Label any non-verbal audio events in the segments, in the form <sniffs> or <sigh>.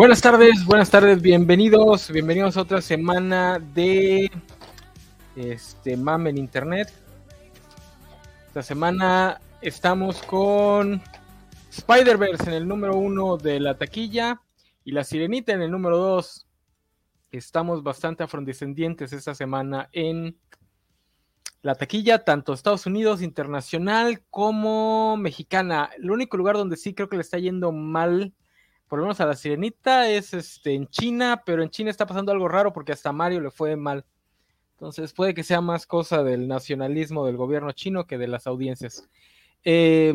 Buenas tardes, buenas tardes, bienvenidos, bienvenidos a otra semana de este Mame en Internet. Esta semana estamos con Spider-Verse en el número uno de la taquilla y La Sirenita en el número dos. Estamos bastante afrodescendientes esta semana en la taquilla, tanto Estados Unidos, internacional como mexicana. El único lugar donde sí creo que le está yendo mal por lo menos a la sirenita es este, en China, pero en China está pasando algo raro porque hasta Mario le fue mal. Entonces puede que sea más cosa del nacionalismo del gobierno chino que de las audiencias. Eh,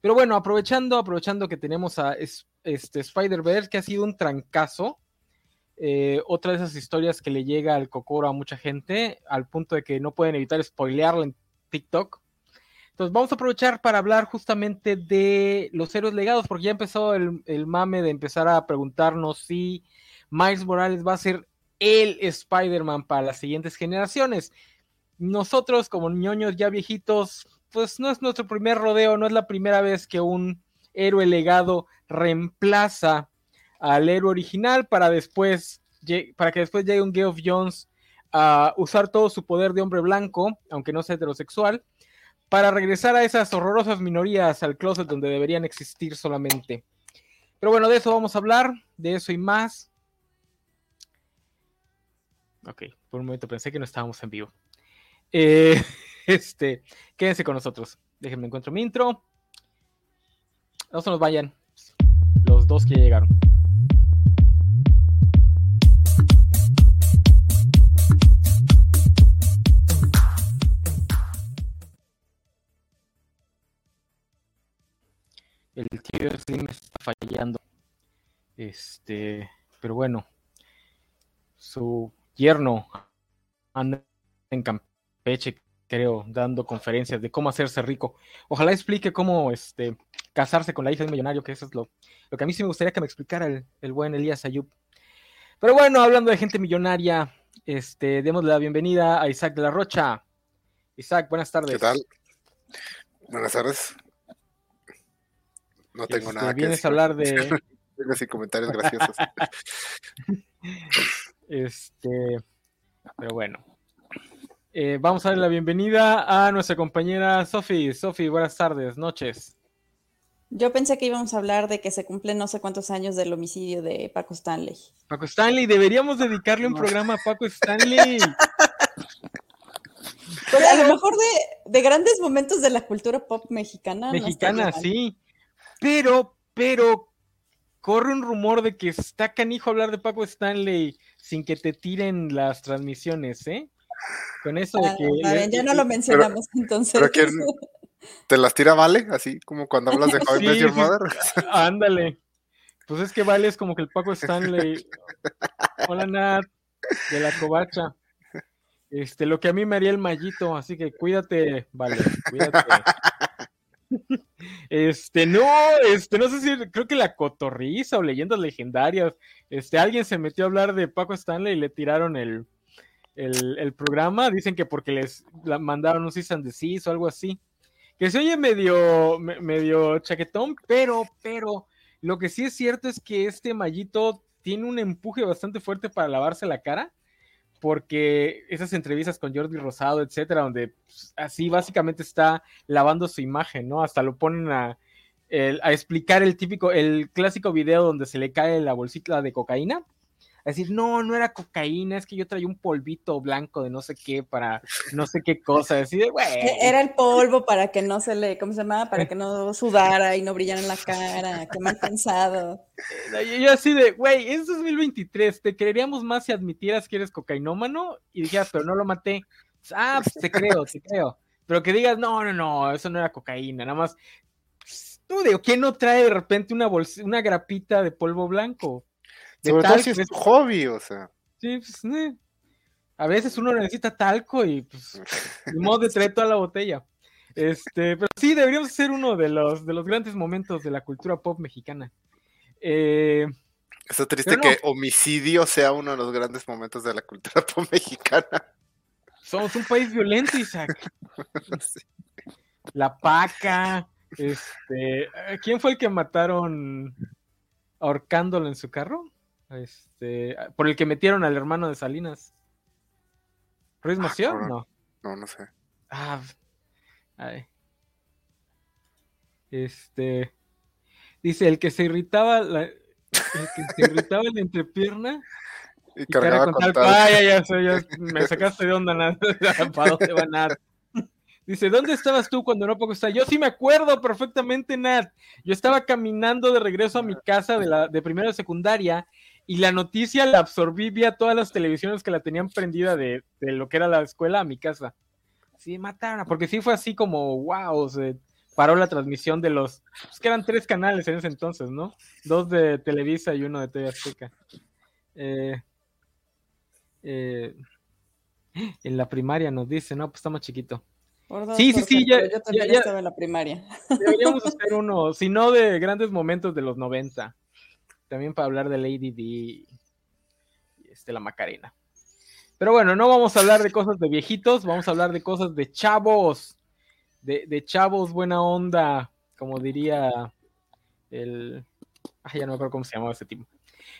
pero bueno, aprovechando, aprovechando que tenemos a este Spider-Verse, que ha sido un trancazo. Eh, otra de esas historias que le llega al cocoro a mucha gente, al punto de que no pueden evitar spoilearlo en TikTok. Entonces vamos a aprovechar para hablar justamente de los héroes legados, porque ya empezó el, mame de empezar a preguntarnos si Miles Morales va a ser el Spider-Man para las siguientes generaciones. Nosotros como ñoños ya viejitos, pues no es nuestro primer rodeo, no es la primera vez que un héroe legado reemplaza al héroe original para después para que después llegue un Geoff Jones a usar todo su poder de hombre blanco, aunque no sea heterosexual, para regresar a esas horrorosas minorías al closet donde deberían existir solamente. Pero bueno, de eso vamos a hablar, de eso y más. Ok, por un momento pensé que no estábamos en vivo. Eh, <laughs> este, quédense con nosotros. Déjenme encuentro mi intro. No se nos vayan. Los dos que llegaron. El tío Slim está fallando. Este, pero bueno, su yerno anda en Campeche, creo, dando conferencias de cómo hacerse rico. Ojalá explique cómo este, casarse con la hija de un millonario, que eso es lo, lo que a mí sí me gustaría que me explicara el, el buen Elías Ayub. Pero bueno, hablando de gente millonaria, este, démosle la bienvenida a Isaac de la Rocha. Isaac, buenas tardes. ¿Qué tal? Buenas tardes. No tengo Este, nada que vienes decir. a hablar de <laughs> Tengo así comentarios graciosos. <laughs> este, pero bueno. Eh, vamos a darle la bienvenida a nuestra compañera Sofi. Sofi, buenas tardes, noches. Yo pensé que íbamos a hablar de que se cumplen no sé cuántos años del homicidio de Paco Stanley. Paco Stanley, deberíamos dedicarle un programa a Paco Stanley. Pues a lo mejor de, de grandes momentos de la cultura pop mexicana. no Mexicana, sí. Pero, pero, corre un rumor de que está canijo hablar de Paco Stanley sin que te tiren las transmisiones, ¿eh? Con eso de Ah, que... bien, ya no lo mencionamos entonces. pero quién- ¿Te las tira Vale? Así como cuando hablas de <laughs> Sí, Your sí. Mother. <laughs> Ándale. Pues es que Vale es como que el Paco Stanley. Hola Nat, de la covacha. Este, lo que a mí me haría el mallito, así que cuídate, Vale, cuídate. <laughs> Este, no, este, no sé si, creo que la cotorriza o leyendas legendarias, este, alguien se metió a hablar de Paco Stanley y le tiraron el, el, programa, dicen que porque les mandaron un season de o algo así, que se oye medio, me- medio chaquetón, pero, pero, lo que sí es cierto es que este mallito tiene un empuje bastante fuerte para lavarse la cara, porque esas entrevistas con Jordi Rosado, etcétera, donde pues, así básicamente está lavando su imagen, ¿no? Hasta lo ponen a, a explicar el típico, el clásico video donde se le cae la bolsita de cocaína. A decir, no, no era cocaína, es que yo traía un polvito blanco de no sé qué para no sé qué cosa. Así de, <laughs> güey. E- Era el polvo para que no se le, ¿cómo se llama? Para que no sudara y no brillara en la cara. Qué mal pensado. <laughs> Yo, yo así de, güey, es 2023, te creeríamos más si admitieras que eres cocainómano y dijeras, pero no lo maté. Ah, pues te creo, te creo. Pero que digas, no, no, no, eso no era cocaína, nada más. Tú digo, ¿quién no trae de repente una bolsa, una grapita de polvo blanco? De Sobre todo talco, si es tu hobby, o sea. Sí, pues, eh. A veces uno necesita talco y pues <laughs> ni modo de traer toda la botella. Este, pero sí, deberíamos ser uno de los, de los grandes momentos de la cultura pop mexicana. Eh, Está triste no. que homicidio sea uno de los grandes momentos de la cultura <laughs> pop mexicana. somos un país violento, Isaac. <laughs> Sí. La paca, este, ¿quién fue el que mataron ahorcándolo en su carro? Este, por el que metieron al hermano de Salinas. ¿Ruiz Ah, Mació? No. No, no sé. Ah, ay. Este. Dice, el que se irritaba la, el que se irritaba la entrepierna <laughs> Y y cargaba con tal. tal. Ah, ya, ya, sé, ya, me <laughs> sacaste de onda, nada. <laughs> ¿Para dónde va Nat? Dice, ¿dónde estabas tú cuando no poco está? Yo sí me acuerdo perfectamente, Nat. Yo estaba caminando de regreso a mi casa de, la, de primera de secundaria y la noticia la absorbí vía todas las televisiones que la tenían prendida de, de lo que era la escuela a mi casa. Sí, mataron, porque sí fue así como, wow, se paró la transmisión de los, pues que eran tres canales en ese entonces, ¿no? Dos de Televisa y uno de TV Azteca. Eh, eh, en la primaria nos dice, no, pues está más chiquito. Dos, Sí, sí, sí, ya- yo también ya- ya- estaba en la primaria. Deberíamos hacer uno, si no de grandes momentos de los 90. También para hablar de Lady D y este, la Macarena. Pero bueno, no vamos a hablar de cosas de viejitos, vamos a hablar de cosas de chavos. De, de chavos buena onda, como diría el... Ay, ya no me acuerdo cómo se llamaba ese tipo.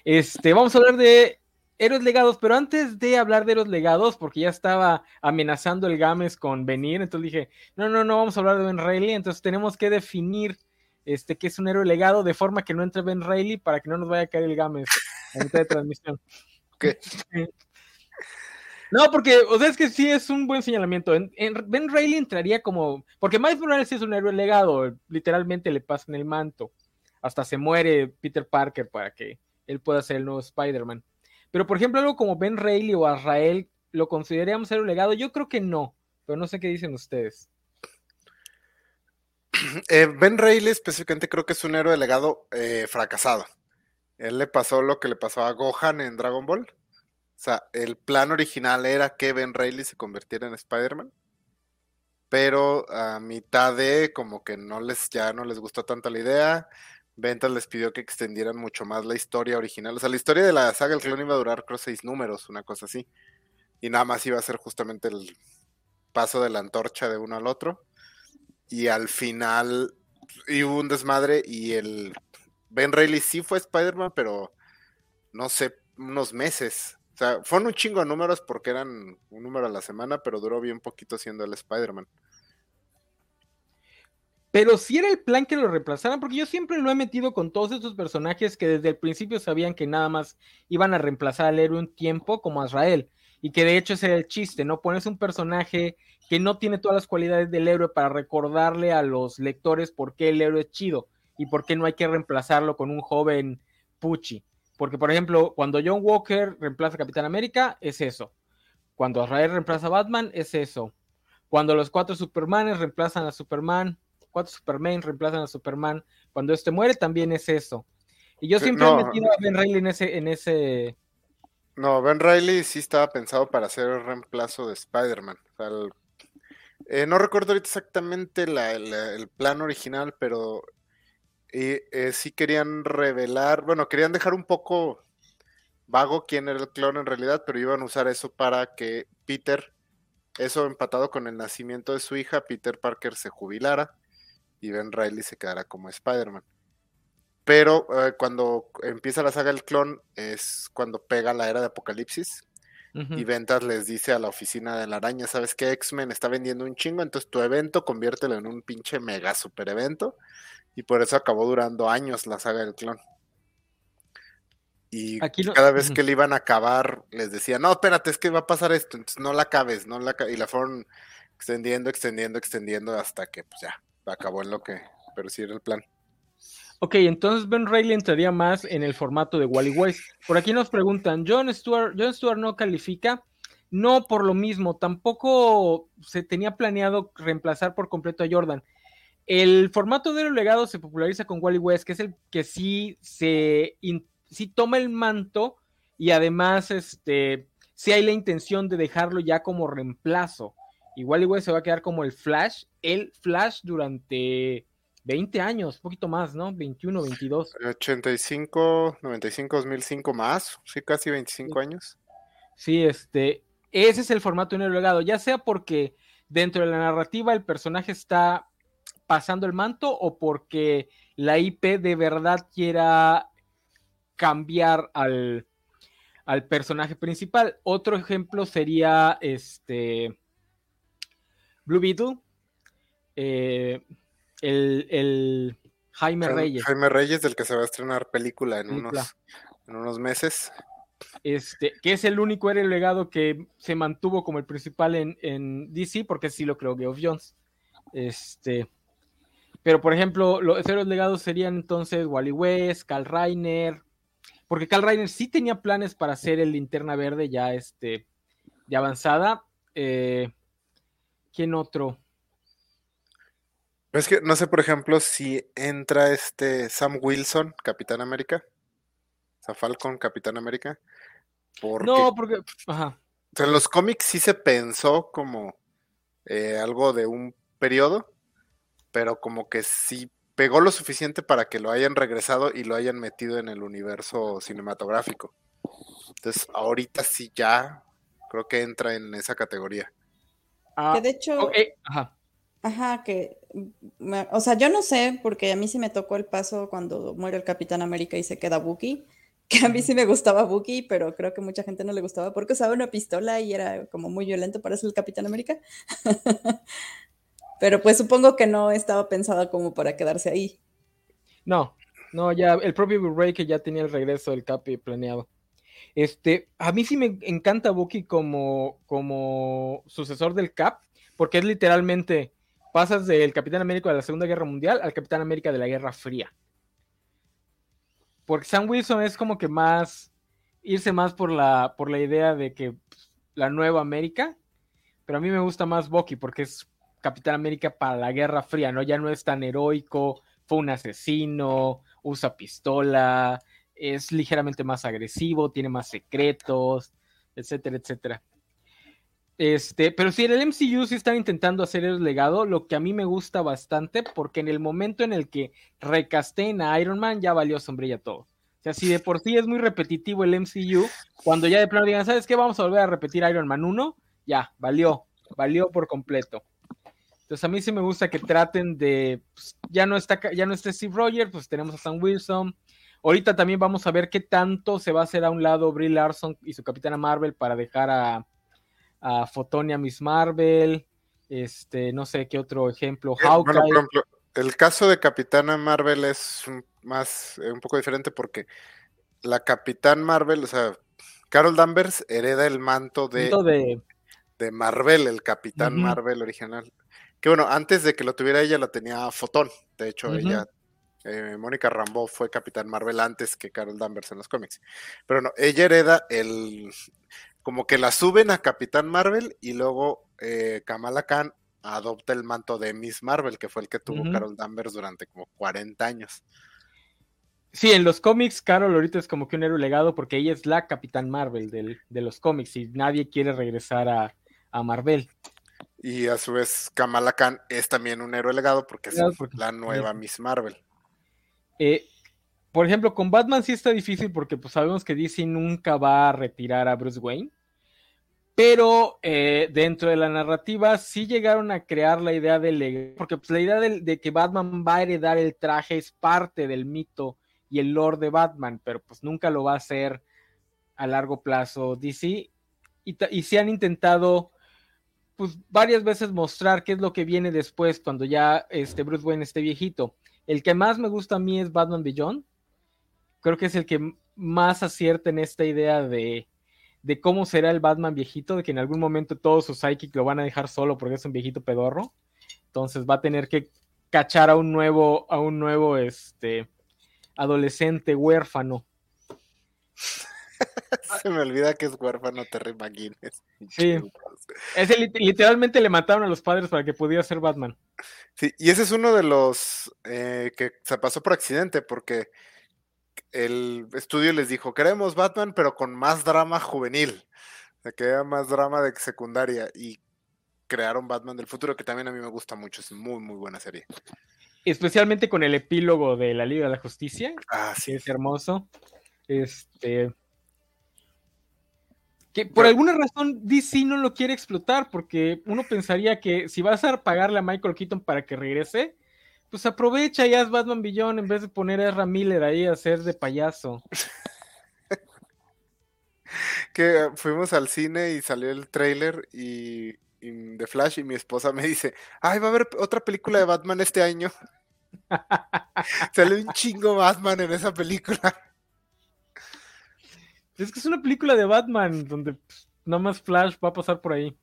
Este, vamos a hablar de héroes legados, pero antes de hablar de héroes legados, porque ya estaba amenazando el Games con venir, entonces dije, no, no, no vamos a hablar de Ben Reilly, entonces tenemos que definir este que es un héroe legado de forma que no entre Ben Reilly para que no nos vaya a caer el Games en mitad de transmisión. <laughs> <laughs> No, porque, o sea, es que sí es un buen señalamiento. En, en- ben Reilly entraría como. Porque Miles Morales sí es un héroe legado. Literalmente le pasan el manto. Hasta se muere Peter Parker para que él pueda ser el nuevo Spider-Man. Pero, por ejemplo, algo como Ben Reilly o Azrael, ¿lo consideraríamos héroe legado? Yo creo que no. Pero no sé qué dicen ustedes. <clears throat> Eh, ben Reilly específicamente creo que es un héroe de legado eh, fracasado. Él le pasó lo que le pasó a Gohan en Dragon Ball. O sea, el plan original era que Ben Reilly se convirtiera en Spider-Man. Pero a mitad de como que no les, ya no les gustó tanto la idea. Ventas les pidió que extendieran mucho más la historia original. O sea, la historia de la saga El Clon iba a durar creo seis números, una cosa así. Y nada más iba a ser justamente el paso de la antorcha de uno al otro. Y al final y hubo un desmadre y el Ben Reilly sí fue Spider-Man, pero no sé, unos meses. O sea, fueron un chingo de números porque eran un número a la semana, pero duró bien poquito siendo el Spider-Man. Pero si era el plan que lo reemplazaran, porque yo siempre lo he metido con todos estos personajes que desde el principio sabían que nada más iban a reemplazar al héroe un tiempo, como Azrael. Y que de hecho era el chiste, ¿no? Pones un personaje que no tiene todas las cualidades del héroe para recordarle a los lectores por qué el héroe es chido y por qué no hay que reemplazarlo con un joven Pucci. Porque, por ejemplo, cuando John Walker reemplaza a Capitán América, es eso. Cuando Azrael reemplaza a Batman, es eso. Cuando los cuatro Supermanes reemplazan a Superman, cuatro Superman reemplazan a Superman, cuando este muere, también es eso. Y yo siempre no. he metido a Ben Reilly en ese, en ese. No, Ben Reilly sí estaba pensado para hacer el reemplazo de Spider-Man. Eh, no recuerdo ahorita exactamente el plan original, pero eh, sí querían revelar, bueno, querían dejar un poco vago quién era el clon en realidad, pero iban a usar eso para que Peter, eso empatado con el nacimiento de su hija, Peter Parker se jubilara y Ben Reilly se quedara como Spider-Man. Pero eh, cuando empieza la saga del clon es cuando pega la era de Apocalipsis y Ventas les dice a la oficina de la araña, ¿sabes qué? X-Men está vendiendo un chingo, entonces tu evento conviértelo en un pinche mega super evento y por eso acabó durando años la saga del clon. Y Aquí cada vez que le iban a acabar, les decía, no, espérate, es que va a pasar esto, entonces no la acabes, no la aca-". y la fueron extendiendo, extendiendo, extendiendo hasta que pues ya, acabó en lo que, pero sí era el plan. Ok, entonces Ben Reilly entraría más en el formato de Wally West. Por aquí nos preguntan, ¿John Stewart, John Stewart no califica? No por lo mismo, tampoco se tenía planeado reemplazar por completo a Jordan. El formato de los legados se populariza con Wally West, que es el que sí se sí toma el manto y además este sí hay la intención de dejarlo ya como reemplazo. Y Wally West se va a quedar como el Flash, el Flash durante 20 años, un poquito más, ¿no? 21, 22. 85, 95, 2005 más, sí, casi 25 años. Sí, este, ese es el formato de un legado, ya sea porque dentro de la narrativa el personaje está pasando el manto o porque la IP de verdad quiera cambiar al, al personaje principal. Otro ejemplo sería este Blue Beetle, eh, el, el, Jaime Reyes. Jaime Reyes, del que se va a estrenar película en, Unos, en unos meses. Este, que es el único héroe legado que se mantuvo como el principal en, en DC, porque sí lo creo Geoff Jones. Este, pero por ejemplo, los héroes legados serían entonces Wally West, Carl Reiner, porque Carl Reiner sí tenía planes para hacer el linterna verde ya este, de avanzada. Eh, ¿Quién otro? Es que no sé, por ejemplo, si entra este Sam Wilson, Capitán América. O sea, Falcon, Capitán América. no, porque. Ajá. en los cómics sí se pensó como eh, algo de un periodo, pero como que sí pegó lo suficiente para que lo hayan regresado y lo hayan metido en el universo cinematográfico. Entonces, ahorita sí ya creo que entra en esa categoría. que de hecho. Ajá. Ajá, que, o sea, yo no sé, porque a mí sí me tocó el paso cuando muere el Capitán América y se queda Bucky, <laughs> que a mí sí me gustaba Bucky, pero creo que mucha gente no le gustaba porque usaba una pistola y era como muy violento para ser el Capitán América. <laughs> pero pues supongo que no estaba pensado como para quedarse ahí. No, no, ya el propio Blu-ray que ya tenía el regreso del Capi planeado. Este, a mí sí me encanta Bucky como, como sucesor del Cap, porque es literalmente pasas del Capitán América de la Segunda Guerra Mundial al Capitán América de la Guerra Fría. Porque Sam Wilson es como que más irse más por la, por la idea de que pues, la nueva América, pero a mí me gusta más Bucky porque es Capitán América para la Guerra Fría, ¿no? Ya no es tan heroico, fue un asesino, usa pistola, es ligeramente más agresivo, tiene más secretos, etcétera, etcétera. Este, pero sí, en el MCU sí están intentando hacer el legado, lo que a mí me gusta bastante, porque en el momento en el que recasten a Iron Man, ya valió sombrilla todo. O sea, si de por sí es muy repetitivo el MCU, cuando ya de plano digan, ¿sabes qué? Vamos a volver a repetir Iron Man 1, ya, valió, valió por completo. Entonces a mí sí me gusta que traten de, pues, ya no está, ya no está Steve Rogers, pues tenemos a Sam Wilson. Ahorita también vamos a ver qué tanto se va a hacer a un lado Brie Larson y su Capitana Marvel para dejar a, a Fotonia Miss Marvel, este, no sé qué otro ejemplo, eh, Hawkeye. por ejemplo, el caso de Capitana Marvel es más, eh, un poco diferente porque la Capitán Marvel, o sea, Carol Danvers hereda el manto de, de... Marvel, el Capitán Marvel original. Que bueno, antes de que lo tuviera ella, lo tenía Fotón. De hecho, ella, eh, Mónica Rambeau fue Capitán Marvel antes que Carol Danvers en los cómics. Pero no, ella hereda el, como que la suben a Capitán Marvel y luego eh, Kamala Khan adopta el manto de Miss Marvel, que fue el que tuvo Carol Danvers durante como 40 años. Sí, en los cómics, Carol ahorita es como que un héroe legado porque ella es la Capitán Marvel de los cómics y nadie quiere regresar a, Marvel. Y a su vez, Kamala Khan es también un héroe legado porque es la nueva Miss Marvel. Eh, por ejemplo, con Batman sí está difícil porque pues sabemos que DC nunca va a retirar a Bruce Wayne. Pero eh, dentro de la narrativa sí llegaron a crear la idea de porque pues, la idea de, que Batman va a heredar el traje es parte del mito y el lore de Batman, pero pues nunca lo va a hacer a largo plazo DC. Y, y se han intentado pues varias veces mostrar qué es lo que viene después cuando ya este Bruce Wayne esté viejito. El que más me gusta a mí es Batman Beyond, creo que es el que más acierta en esta idea de, cómo será el Batman viejito, de que en algún momento todos sus psychic lo van a dejar solo porque es un viejito pedorro. Entonces va a tener que cachar a un nuevo, a un nuevo este, adolescente huérfano. <laughs> Se me olvida que es huérfano Terry McGuinness. Sí. literalmente le mataron a los padres para que pudiera ser Batman. Sí, y ese es uno de los eh, que se pasó por accidente, porque el estudio les dijo, queremos Batman, pero con más drama juvenil, de que haya más drama de secundaria, y crearon Batman del futuro, que también a mí me gusta mucho, es muy, muy buena serie. Especialmente con el epílogo de la Liga de la Justicia. Ah, sí. Es hermoso. Este. Que por alguna razón DC no lo quiere explotar, porque uno pensaría que si vas a pagarle a Michael Keaton para que regrese, Pues aprovecha y haz Batman Billón en vez de poner a Ezra Miller ahí a hacer de payaso. <laughs> que fuimos al cine y salió el trailer y, y The Flash y mi esposa me dice, ay, va a haber otra película de Batman este año. <laughs> Sale un chingo Batman en esa película. Es que es una película de Batman donde pues, nada más Flash va a pasar por ahí.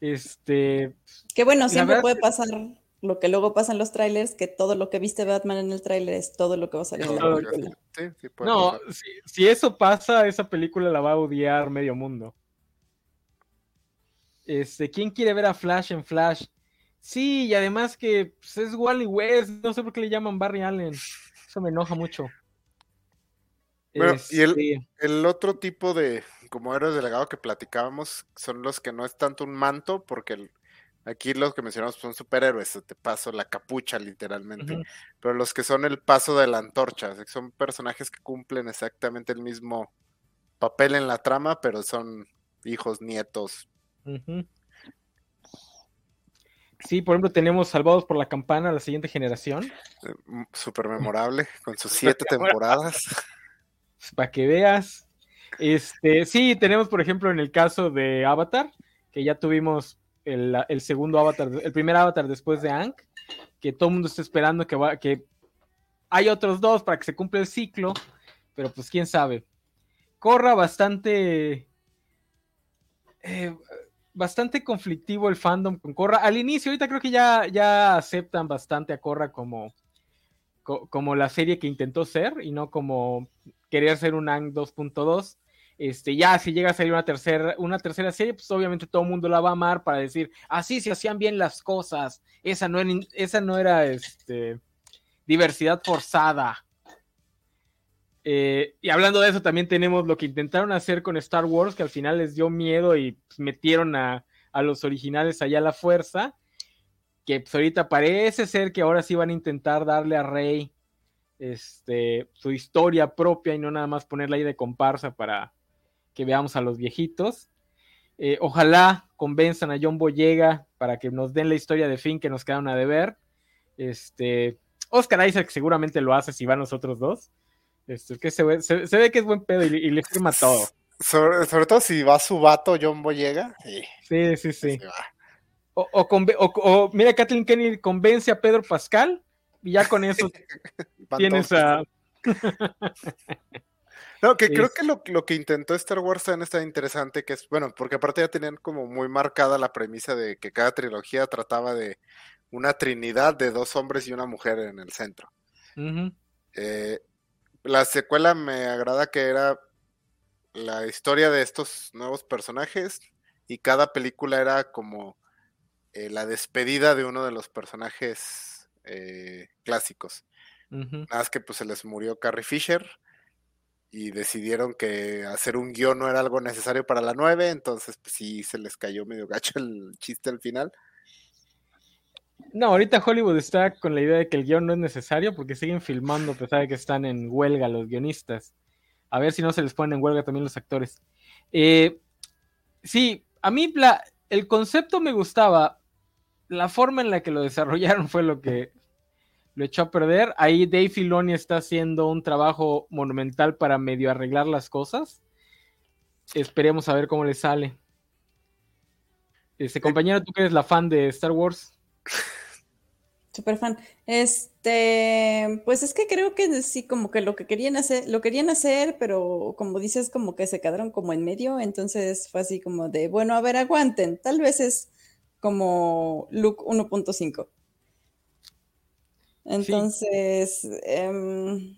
Este. Que bueno, siempre puede pasar lo que luego pasa en los trailers, que todo lo que viste Batman en el trailer es todo lo que va a salir en la película. Sí, sí no, si, si, eso pasa, esa película la va a odiar medio mundo. Este, ¿quién quiere ver a Flash en Flash? Sí, y además que pues, es Wally West, no sé por qué le llaman Barry Allen. Eso me enoja mucho. Bueno, y el, este el, otro tipo de, como héroes delegado que platicábamos, son los que no es tanto un manto, porque el, aquí los que mencionamos son superhéroes, te paso la capucha literalmente, pero los que son el paso de la antorcha, son personajes que cumplen exactamente el mismo papel en la trama, pero son hijos, nietos. Sí, por ejemplo, tenemos Salvados por la Campana, la siguiente generación. Eh, Súper memorable, con sus siete temporadas. Para que veas. Este, sí, tenemos, por ejemplo, en el caso de Avatar, que ya tuvimos el, segundo Avatar, el primer Avatar después de Ank, que todo el mundo está esperando que, va, que hay otros dos para que se cumpla el ciclo, pero pues quién sabe. Corra bastante. Eh, bastante conflictivo el fandom con Corra. Al inicio, ahorita creo que ya, ya aceptan bastante a Corra como, como la serie que intentó ser y no como querer ser un Ang 2.2. Este, ya si llega a salir una tercera, una tercera serie, pues obviamente todo el mundo la va a amar para decir, así se hacían bien las cosas. Esa no era, esa no era este, diversidad forzada. Eh, y hablando de eso, también tenemos lo que intentaron hacer con Star Wars, que al final les dio miedo y pues, metieron a, los originales allá a la fuerza. Que pues, ahorita parece ser que ahora sí van a intentar darle a Rey este, su historia propia y no nada más ponerla ahí de comparsa para que veamos a los viejitos. Eh, ojalá convenzan a John Boyega para que nos den la historia de Finn que nos quedaron a deber. Este, Oscar Isaac seguramente lo hace si van nosotros dos. Este, que se ve, se, ve, que es buen pedo y, le firma todo. Sobre, todo si va su vato John Boyega. Sí, sí, sí. O, o, mira, Kathleen Kennedy convence a Pedro Pascal y ya con eso <laughs> tienes a. <laughs> No, que creo que lo, lo, que intentó Star Wars también está interesante, que es, bueno, porque aparte ya tenían como muy marcada la premisa de que cada trilogía trataba de una trinidad de dos hombres y una mujer en el centro. eh, la secuela me agrada que era la historia de estos nuevos personajes y cada película era como eh, la despedida de uno de los personajes eh, clásicos. Nada más que pues se les murió Carrie Fisher y decidieron que hacer un guion no era algo necesario para la 9, entonces pues sí se les cayó medio gacho <laughs> el chiste al final. No, ahorita Hollywood está con la idea de que el guion no es necesario porque siguen filmando a pesar de que están en huelga los guionistas. A ver si no se les ponen en huelga también los actores. Eh, sí, a mí el concepto me gustaba. La forma en la que lo desarrollaron fue lo que lo echó a perder. Ahí Dave Filoni está haciendo un trabajo monumental para medio arreglar las cosas. Esperemos a ver cómo le sale. Este compañero, tú que eres la fan de Star Wars. <laughs> Super fan. Este, pues es que creo que sí, como que lo que querían hacer, lo querían hacer, pero como dices, como que se quedaron como en medio, entonces fue así como de, bueno, a ver, aguanten, tal vez es como Luke 1.5. Entonces, em,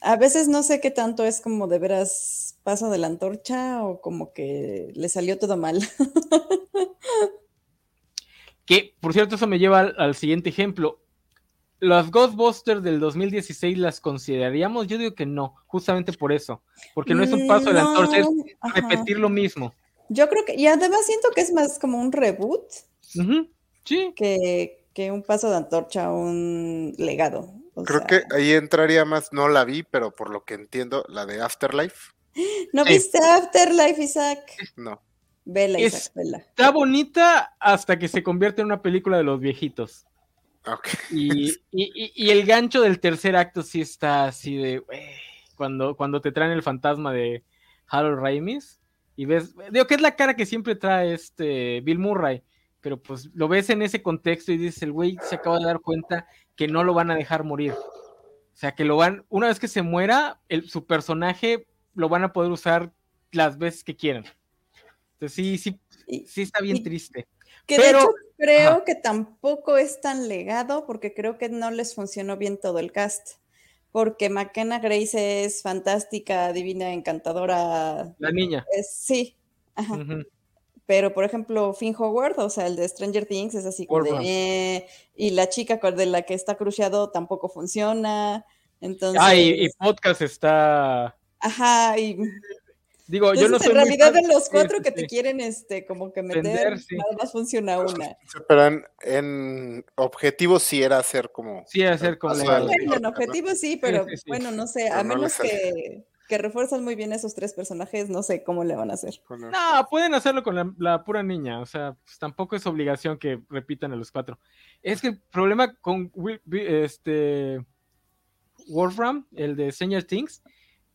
a veces no sé qué tanto es como de veras paso de la antorcha o como que le salió todo mal. <laughs> Que, por cierto, eso me lleva al, siguiente ejemplo. ¿Las Ghostbusters del 2016 las consideraríamos? Yo digo que no, justamente por eso. Porque no es un paso de la antorcha, es repetir lo mismo. Yo creo que, y además siento que es más como un reboot. Sí. Que, que, un paso de antorcha, un legado. creo que ahí entraría más, no la vi, pero por lo que entiendo, la de Afterlife. <gasps> ¿No viste Afterlife, Isaac? No. Vela, Está bonita hasta que se convierte en una película de los viejitos. Y, y, el gancho del tercer acto sí está así de, cuando, cuando te traen el fantasma de Harold Ramis y ves, digo que es la cara que siempre trae este Bill Murray, pero pues lo ves en ese contexto y dices, el güey se acaba de dar cuenta que no lo van a dejar morir. O sea, que lo van, una vez que se muera, el, su personaje lo van a poder usar las veces que quieran. Entonces sí, sí, sí está bien triste. Que de hecho creo que tampoco es tan legado porque creo que no les funcionó bien todo el cast. Porque McKenna Grace es fantástica, divina, encantadora. La niña. sí. Ajá. Pero, por ejemplo, Finn Howard, o sea, el de Stranger Things, es así como de. Eh", y la chica de la que está cruciado tampoco funciona. Entonces. Ah, y podcast está. Ajá, y Digo, yo no En realidad, de los cuatro que te quieren este, como que meter, nada más funciona una. Pero en, objetivo sí era hacer como. Sí, hacer como. Bueno, en objetivo sí, pero bueno, no sé, a menos que, que refuerzan muy bien esos tres personajes, no sé cómo le van a hacer. No, pueden hacerlo con la, pura niña, o sea, pues, tampoco es obligación que repitan a los cuatro. Es que el problema con este Wolfram, el de Stranger Things,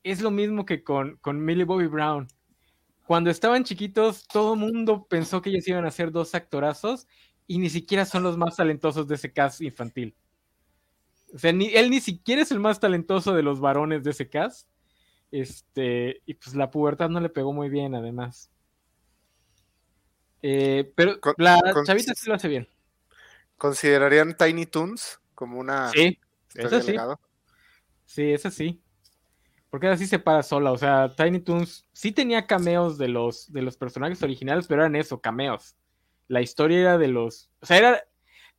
es lo mismo que con, con Millie Bobby Brown. Cuando estaban chiquitos, todo el mundo pensó que ellos iban a ser dos actorazos y ni siquiera son los más talentosos de ese cast infantil. O sea, ni, él ni siquiera es el más talentoso de los varones de ese cast. Este, y pues la pubertad no le pegó muy bien, además. Eh, pero la chavita sí lo hace bien. ¿Considerarían Tiny Toons como una. Sí, eso sí. Sí, eso sí. Porque así se para sola. O sea, Tiny Toons sí tenía cameos de los, de los personajes originales, pero eran eso, cameos. La historia era de los. O sea, era.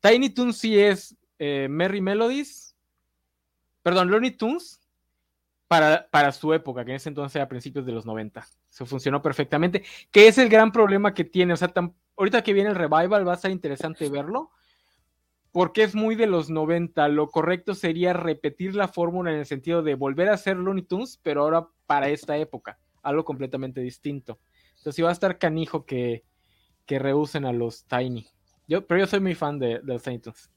Tiny Toons sí es eh, Merry Melodies. Perdón, Looney Tunes. Para, para su época, que en ese entonces a principios de los 90. Se funcionó perfectamente. Que es el gran problema que tiene. O sea, ahorita que viene el revival va a ser interesante verlo porque es muy de los 90. Lo correcto sería repetir la fórmula en el sentido de volver a hacer Looney Tunes, pero ahora para esta época, algo completamente distinto. Entonces, va a estar canijo que, que a los Tiny. Yo, pero yo soy muy fan de, los Tiny Toons.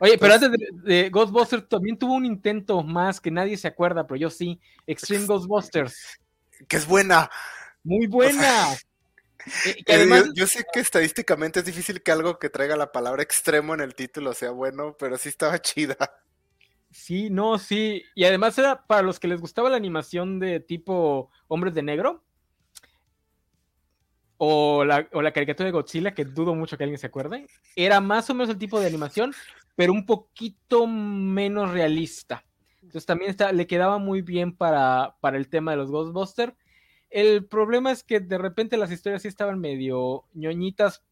Oye, pero antes de, Ghostbusters también tuvo un intento más que nadie se acuerda, pero yo sí. Extreme Ghostbusters. Que es buena. Muy buena. <laughs> Eh, eh, yo, sé que estadísticamente es difícil que algo que traiga la palabra extremo en el título sea bueno, pero sí estaba <laughs> chida. Sí, no, sí. Y además era para los que les gustaba la animación de tipo Hombres de Negro. O la, o la caricatura de Godzilla, que dudo mucho que alguien se acuerde. Era más o menos el tipo de animación, pero un poquito menos realista. Entonces también le quedaba muy bien para, para el tema de los Ghostbusters. El problema es que de repente las historias sí estaban medio ñoñitas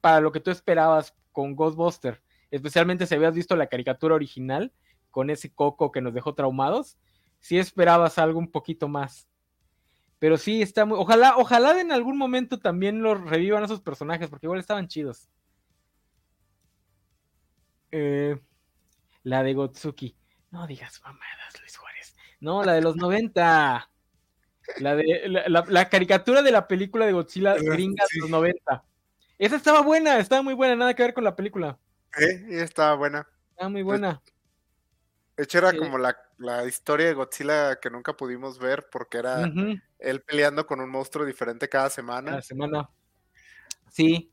para lo que tú esperabas con Ghostbuster. Especialmente si habías visto la caricatura original con ese coco que nos dejó traumados. Sí esperabas algo un poquito más. Pero sí está muy. Ojalá, ojalá en algún momento también los revivan esos personajes, porque igual estaban chidos. Eh, la de Gotsuki. No digas mamadas, Luis Juárez. No, la de los 90. La, de, la, caricatura de la película de Godzilla gringa de los 90. Esa estaba buena, estaba muy buena, nada que ver con la película. Sí, estaba buena. Estaba muy buena. De hecho, era como la, historia de Godzilla que nunca pudimos ver porque era él peleando con un monstruo diferente cada semana. Cada semana. Sí.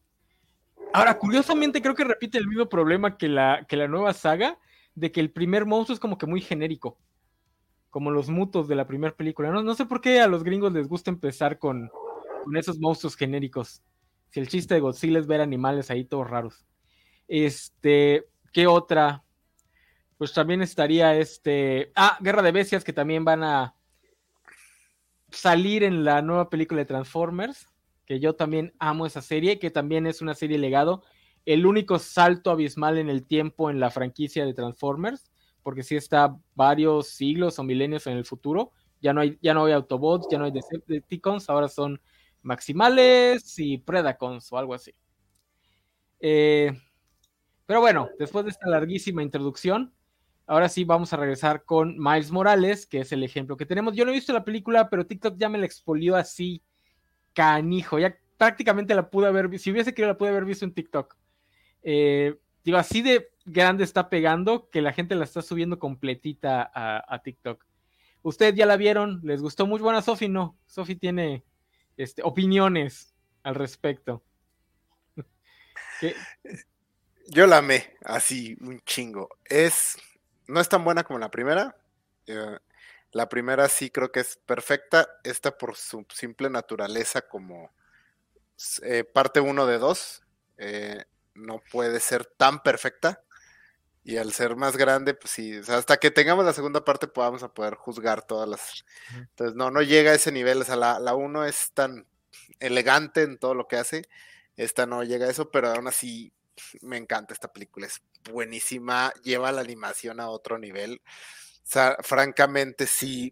Ahora, curiosamente, creo que repite el mismo problema que la, que la nueva saga, de que el primer monstruo es como que muy genérico como los mutos de la primera película. No, sé por qué a los gringos les gusta empezar con, esos monstruos genéricos. Si el chiste de Godzilla es ver animales ahí todos raros. Este, ¿qué otra? Pues también estaría este. Ah, Guerra de Bestias, que también van a salir en la nueva película de Transformers. Que yo también amo esa serie, que también es una serie legado. El único salto abismal en el tiempo en la franquicia de Transformers porque sí está varios siglos o milenios en el futuro. Ya no hay, ya no hay Autobots, ya no hay Decepticons, ahora son Maximales y Predacons o algo así. Eh, pero bueno, después de esta larguísima introducción, ahora sí vamos a regresar con Miles Morales, que es el ejemplo que tenemos. Yo no he visto la película, pero TikTok ya me la expolió así, canijo. Ya prácticamente la pude haber visto. Si hubiese querido, la pude haber visto en TikTok. Eh, digo, así de grande está pegando que la gente la está subiendo completita a, TikTok. ¿Ustedes ya la vieron? ¿Les gustó muy buena Sofi? No, Sofi tiene este, opiniones al respecto. <laughs> Yo la amé, así, un chingo. Es, no es tan buena como la primera. Eh, la primera sí creo que es perfecta. Esta por su simple naturaleza como eh, parte uno de dos. Eh, no puede ser tan perfecta. Y al ser más grande, pues sí, hasta que tengamos la segunda parte podamos a poder juzgar todas las... Entonces, no, no llega a ese nivel. O sea, la, la uno es tan elegante en todo lo que hace. Esta no llega a eso, pero aún así me encanta esta película. Es buenísima, lleva la animación a otro nivel. Sea, francamente, sí.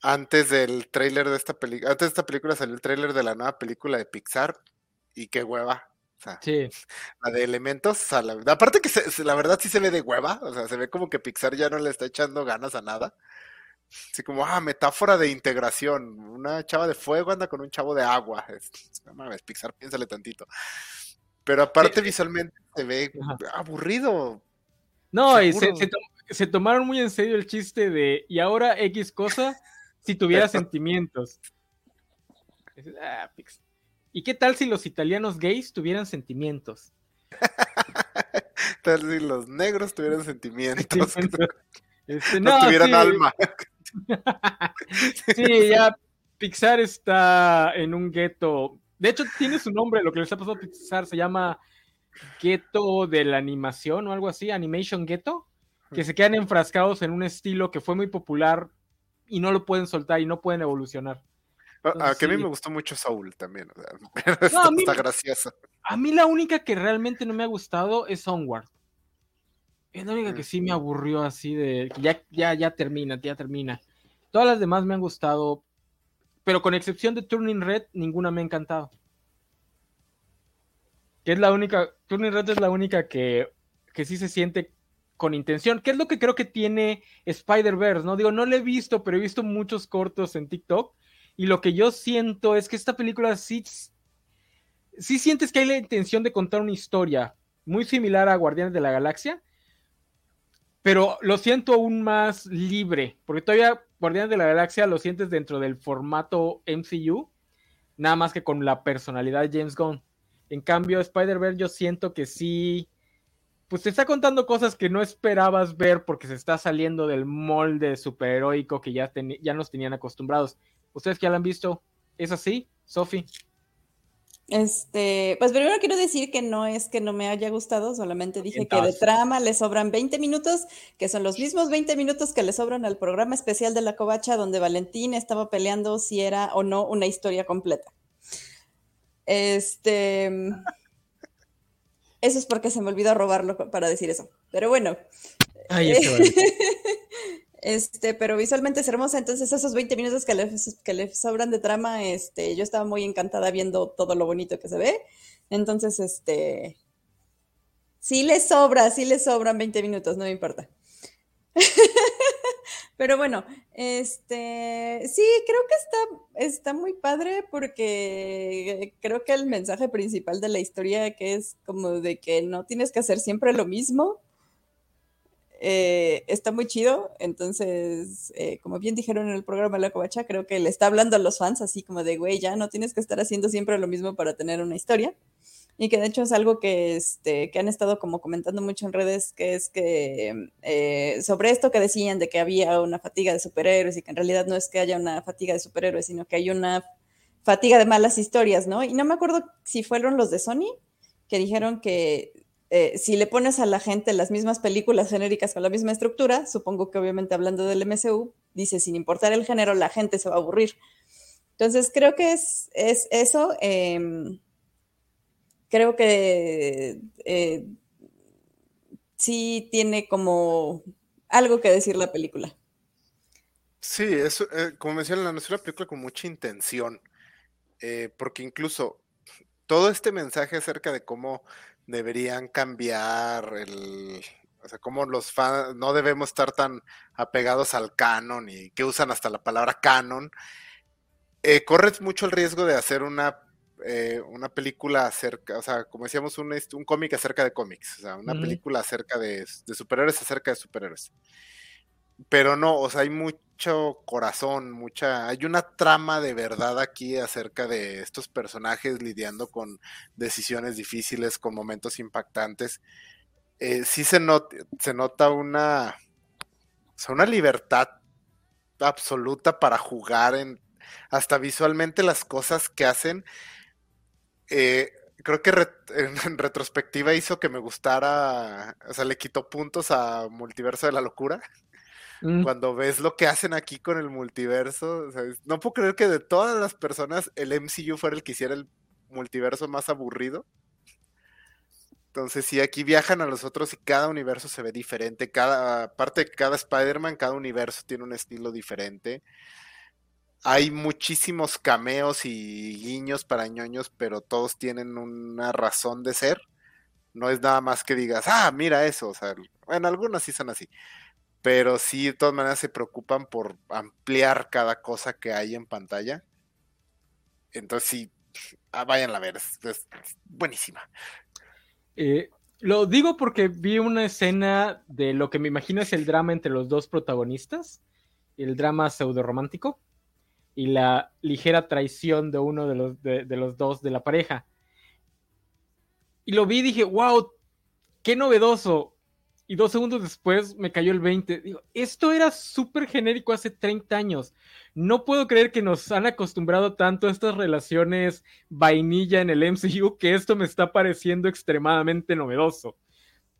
Antes del tráiler de esta película, antes de esta película salió el tráiler de la nueva película de Pixar y qué hueva. O sea, sí. La de elementos, la, aparte que la verdad sí se ve de hueva, o sea, se ve como que Pixar ya no le está echando ganas a nada. Así como, ah, metáfora de integración. Una chava de fuego anda con un chavo de agua. no mames, Pixar, piénsale tantito. Pero aparte visualmente se ve aburrido. No, y se, tomaron muy en serio el chiste de, y ahora X cosa si tuviera sentimientos. Ah, ¿Y qué tal si los italianos gays tuvieran sentimientos? <laughs> tal si los negros tuvieran sentimientos. Este, no, tuvieran alma. sí, ya Pixar está en un gueto. De hecho, tiene su nombre, lo que le está pasando a Pixar se llama gueto de la animación o algo así, Animation Ghetto, que se quedan enfrascados en un estilo que fue muy popular y no lo pueden soltar y no pueden evolucionar. a que a mí me gustó mucho Soul también, <laughs> está gracioso. A mí la única que realmente no me ha gustado es Onward. Es la única que sí me aburrió así de ya, ya, ya termina, ya termina. Todas las demás me han gustado, pero con excepción de Turning Red, ninguna me ha encantado. Que es la única, Turning Red es la única que, que sí se siente con intención, que es lo que creo que tiene Spider-Verse, ¿no? Digo, no lo he visto, pero he visto muchos cortos en TikTok y lo que yo siento es que esta película sí, sí sientes que hay la intención de contar una historia muy similar a Guardianes de la Galaxia, pero lo siento aún más libre, porque todavía Guardianes de la Galaxia lo sientes dentro del formato MCU, nada más que con la personalidad de James Gunn. En cambio, Spider-Verse yo siento que sí, pues te está contando cosas que no esperabas ver porque se está saliendo del molde superheroico que ya, ya nos tenían acostumbrados. ¿Ustedes que ya lo han visto? ¿Es así, Sofi? Este, pues primero quiero decir que no es que no me haya gustado, solamente dije que de trama le sobran 20 minutos, que son los mismos 20 minutos que le sobran al programa especial de la covacha donde Valentín estaba peleando si era o no una historia completa. Este, eso es porque se me olvidó robarlo para decir eso. Pero bueno. Ay, <laughs> Este, pero visualmente es hermosa, entonces esos 20 minutos que le, que le sobran de trama, este, yo estaba muy encantada viendo todo lo bonito que se ve. Entonces, este, sí le sobra, sí le sobran 20 minutos, no me importa. <laughs> Pero bueno, este, sí, creo que está, está muy padre porque creo que el mensaje principal de la historia que es como de que no tienes que hacer siempre lo mismo, eh, está muy chido. Entonces, eh, como bien dijeron en el programa La Covacha, creo que le está hablando a los fans así como de, güey, ya no tienes que estar haciendo siempre lo mismo para tener una historia. Y que de hecho es algo que, este, que han estado como comentando mucho en redes, que es que eh, sobre esto que decían de que había una fatiga de superhéroes y que en realidad no es que haya una fatiga de superhéroes, sino que hay una fatiga de malas historias, ¿no? Y no me acuerdo si fueron los de Sony que dijeron que eh, si le pones a la gente las mismas películas genéricas con la misma estructura, supongo que obviamente hablando del MCU, dice, sin importar el género, la gente se va a aburrir. Entonces, creo que es, es eso. Em, creo que eh, sí tiene como algo que decir la película. Sí, es, eh, como mencionan, es una película con mucha intención, porque incluso todo este mensaje acerca de cómo deberían cambiar el, o sea, cómo los fans no debemos estar tan apegados al canon y que usan hasta la palabra canon. Eh, corres mucho el riesgo de hacer una eh, una película acerca, o sea, como decíamos, un, un cómic acerca de cómics, o sea, una película acerca de, de, superhéroes acerca de superhéroes. Pero no, o sea, hay mucho corazón, mucha, hay una trama de verdad aquí acerca de estos personajes lidiando con decisiones difíciles, con momentos impactantes. Eh, sí se, se nota una, o sea, una libertad absoluta para jugar en hasta visualmente las cosas que hacen. Eh, creo que <laughs> en retrospectiva hizo que me gustara, o sea, le quitó puntos a Multiverso de la Locura. Mm. Cuando ves lo que hacen aquí con el multiverso, no puedo creer que de todas las personas el MCU fuera el que hiciera el multiverso más aburrido. Entonces, sí, aquí viajan a los otros y cada universo se ve diferente. Cada parte de cada Spider-Man, cada universo tiene un estilo diferente. Hay muchísimos cameos y guiños para ñoños, pero todos tienen una razón de ser. No es nada más que digas, ah, mira eso. O sea, bueno, algunos sí son así. Pero sí, de todas maneras se preocupan por ampliar cada cosa que hay en pantalla. Entonces, sí, ah, vayan a ver, es buenísima. Eh, lo digo porque vi una escena de lo que me imagino es el drama entre los dos protagonistas, el drama pseudo romántico y la ligera traición de uno de los, de, los dos de la pareja. Y lo vi y dije, wow, qué novedoso y dos segundos después me cayó el 20. Digo, esto era súper genérico hace 30 años. No puedo creer que nos han acostumbrado tanto a estas relaciones vainilla en el MCU que esto me está pareciendo extremadamente novedoso.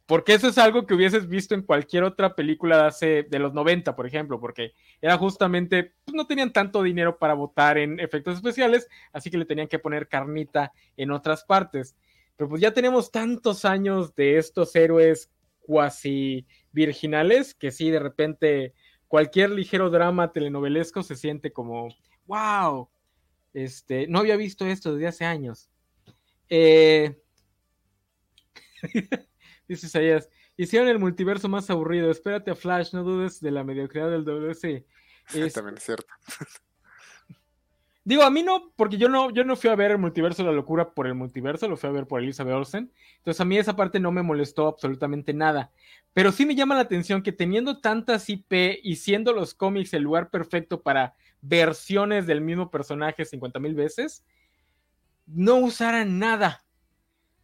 Porque eso es algo que hubieses visto en cualquier otra película de hace de los 90, por ejemplo, porque era justamente pues, no tenían tanto dinero para votar en efectos especiales, así que le tenían que poner carnita en otras partes. Pero pues ya tenemos tantos años de estos héroes cuasi virginales, que sí, de repente cualquier ligero drama telenovelesco se siente como, wow, este, no había visto esto desde hace años. Eh... <laughs> Dice Isaías, hicieron el multiverso más aburrido, espérate a Flash, no dudes de la mediocridad del WC. <laughs> También es cierto. <laughs> Digo, a mí no, porque yo no, yo no fui a ver el multiverso de la locura por el multiverso, lo fui a ver por Elizabeth Olsen. Entonces a mí esa parte no me molestó absolutamente nada. Pero sí me llama la atención que teniendo tantas IP y siendo los cómics el lugar perfecto para versiones del mismo personaje 50 mil veces, no usaran nada.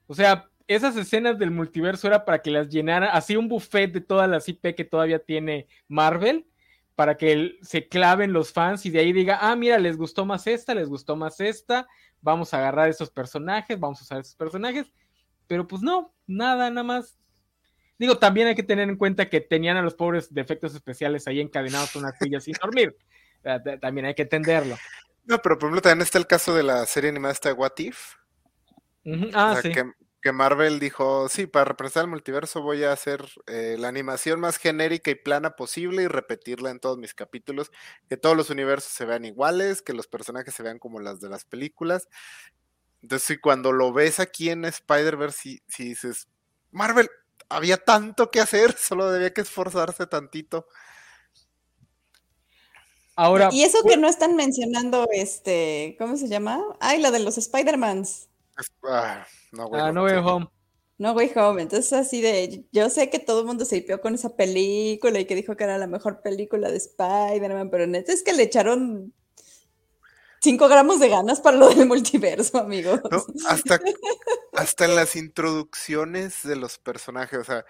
O sea, esas escenas del multiverso era para que las llenara, así un buffet de todas las IP que todavía tiene Marvel para que se claven los fans y de ahí diga, ah, mira, les gustó más esta, les gustó más esta, vamos a agarrar esos personajes, vamos a usar esos personajes, pero pues no, nada, nada más. Digo, también hay que tener en cuenta que tenían a los pobres de efectos especiales ahí encadenados en una silla sin dormir. <laughs> También hay que entenderlo. No, pero por ejemplo también está el caso de la serie animada esta de What If. Ah, sí que Marvel dijo, sí, para representar el multiverso voy a hacer eh, la animación más genérica y plana posible y repetirla en todos mis capítulos, que todos los universos se vean iguales, que los personajes se vean como las de las películas. Entonces, cuando lo ves aquí en Spider-Verse, si, si dices, Marvel, había tanto que hacer, <laughs> solo debía que esforzarse tantito. Ahora, y eso que no están mencionando, este, ¿cómo se llama? Ay, la de los Spider-Mans. Ah, no ah, no way home. No Way Home. Entonces, así de. Yo sé que todo el mundo se hipió con esa película y que dijo que era la mejor película de Spider-Man, pero neta es que le echaron 5 gramos de ganas para lo del multiverso, amigos. hasta, hasta en las introducciones de los personajes, o sea,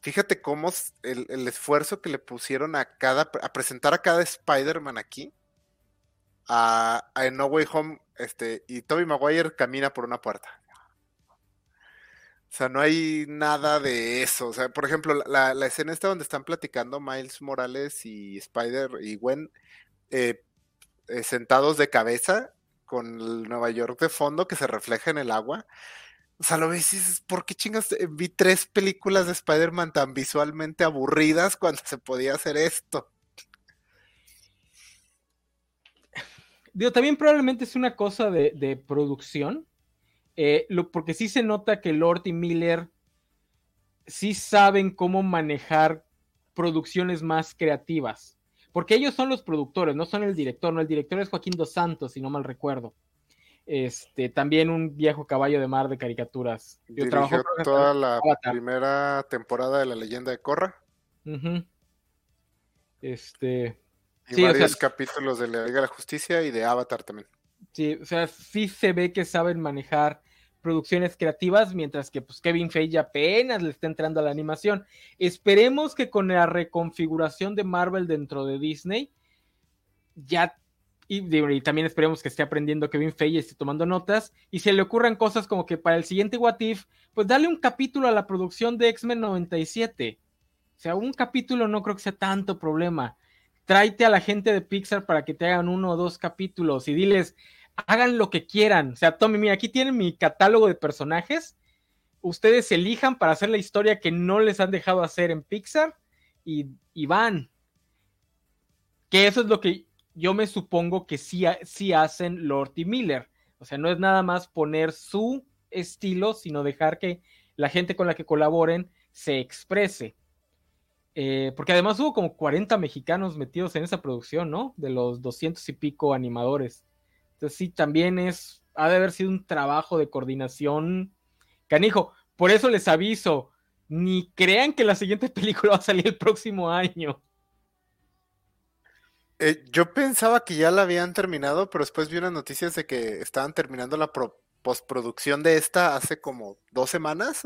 fíjate cómo el, el esfuerzo que le pusieron a cada, a presentar a cada Spider-Man aquí, a, a, No Way Home, este, y Toby Maguire camina por una puerta. O sea, no hay nada de eso. O sea, por ejemplo, la, escena esta donde están platicando Miles Morales y Spider y Gwen eh, eh, sentados de cabeza con el Nueva York de fondo que se refleja en el agua. O sea, lo ves y dices, ¿por qué chingas eh, vi tres películas de Spider-Man tan visualmente aburridas cuando se podía hacer esto? Digo, también probablemente es una cosa de, de producción eh, lo, porque sí se nota que Lord y Miller sí saben cómo manejar producciones más creativas. Porque ellos son los productores, no son el director, no, el director es Joaquín Dos Santos, si no mal recuerdo. Este, también un viejo caballo de mar de caricaturas. Yo Dirigió toda la primera temporada de La Leyenda de Korra. Este. Y varios capítulos de la Liga de la Justicia y de Avatar también. Sí, o sea, sí se ve que saben manejar producciones creativas, mientras que pues Kevin Feige apenas le está entrando a la animación. Esperemos que con la reconfiguración de Marvel dentro de Disney, ya y, también esperemos que esté aprendiendo Kevin Feige, esté tomando notas, y se le ocurran cosas como que para el siguiente What If, pues dale un capítulo a la producción de X-Men 97. O sea, un capítulo no creo que sea tanto problema. Tráete a la gente de Pixar para que te hagan uno o dos capítulos y diles, hagan lo que quieran. O sea, Tommy, mira, aquí tienen mi catálogo de personajes. Ustedes elijan para hacer la historia que no les han dejado hacer en Pixar y, y van. Que eso es lo que yo me supongo que sí, sí hacen Lord y Miller. O sea, no es nada más poner su estilo, sino dejar que la gente con la que colaboren se exprese. Eh, porque además hubo como 40 mexicanos metidos en esa producción, ¿no? De los 200 y pico animadores. Entonces sí, también es, ha de haber sido un trabajo de coordinación canijo. Por eso les aviso, ni crean que la siguiente <laughs> película va a salir el próximo año. Eh, yo pensaba que ya la habían terminado, pero después vi unas noticias de que estaban terminando la postproducción de esta hace como dos semanas.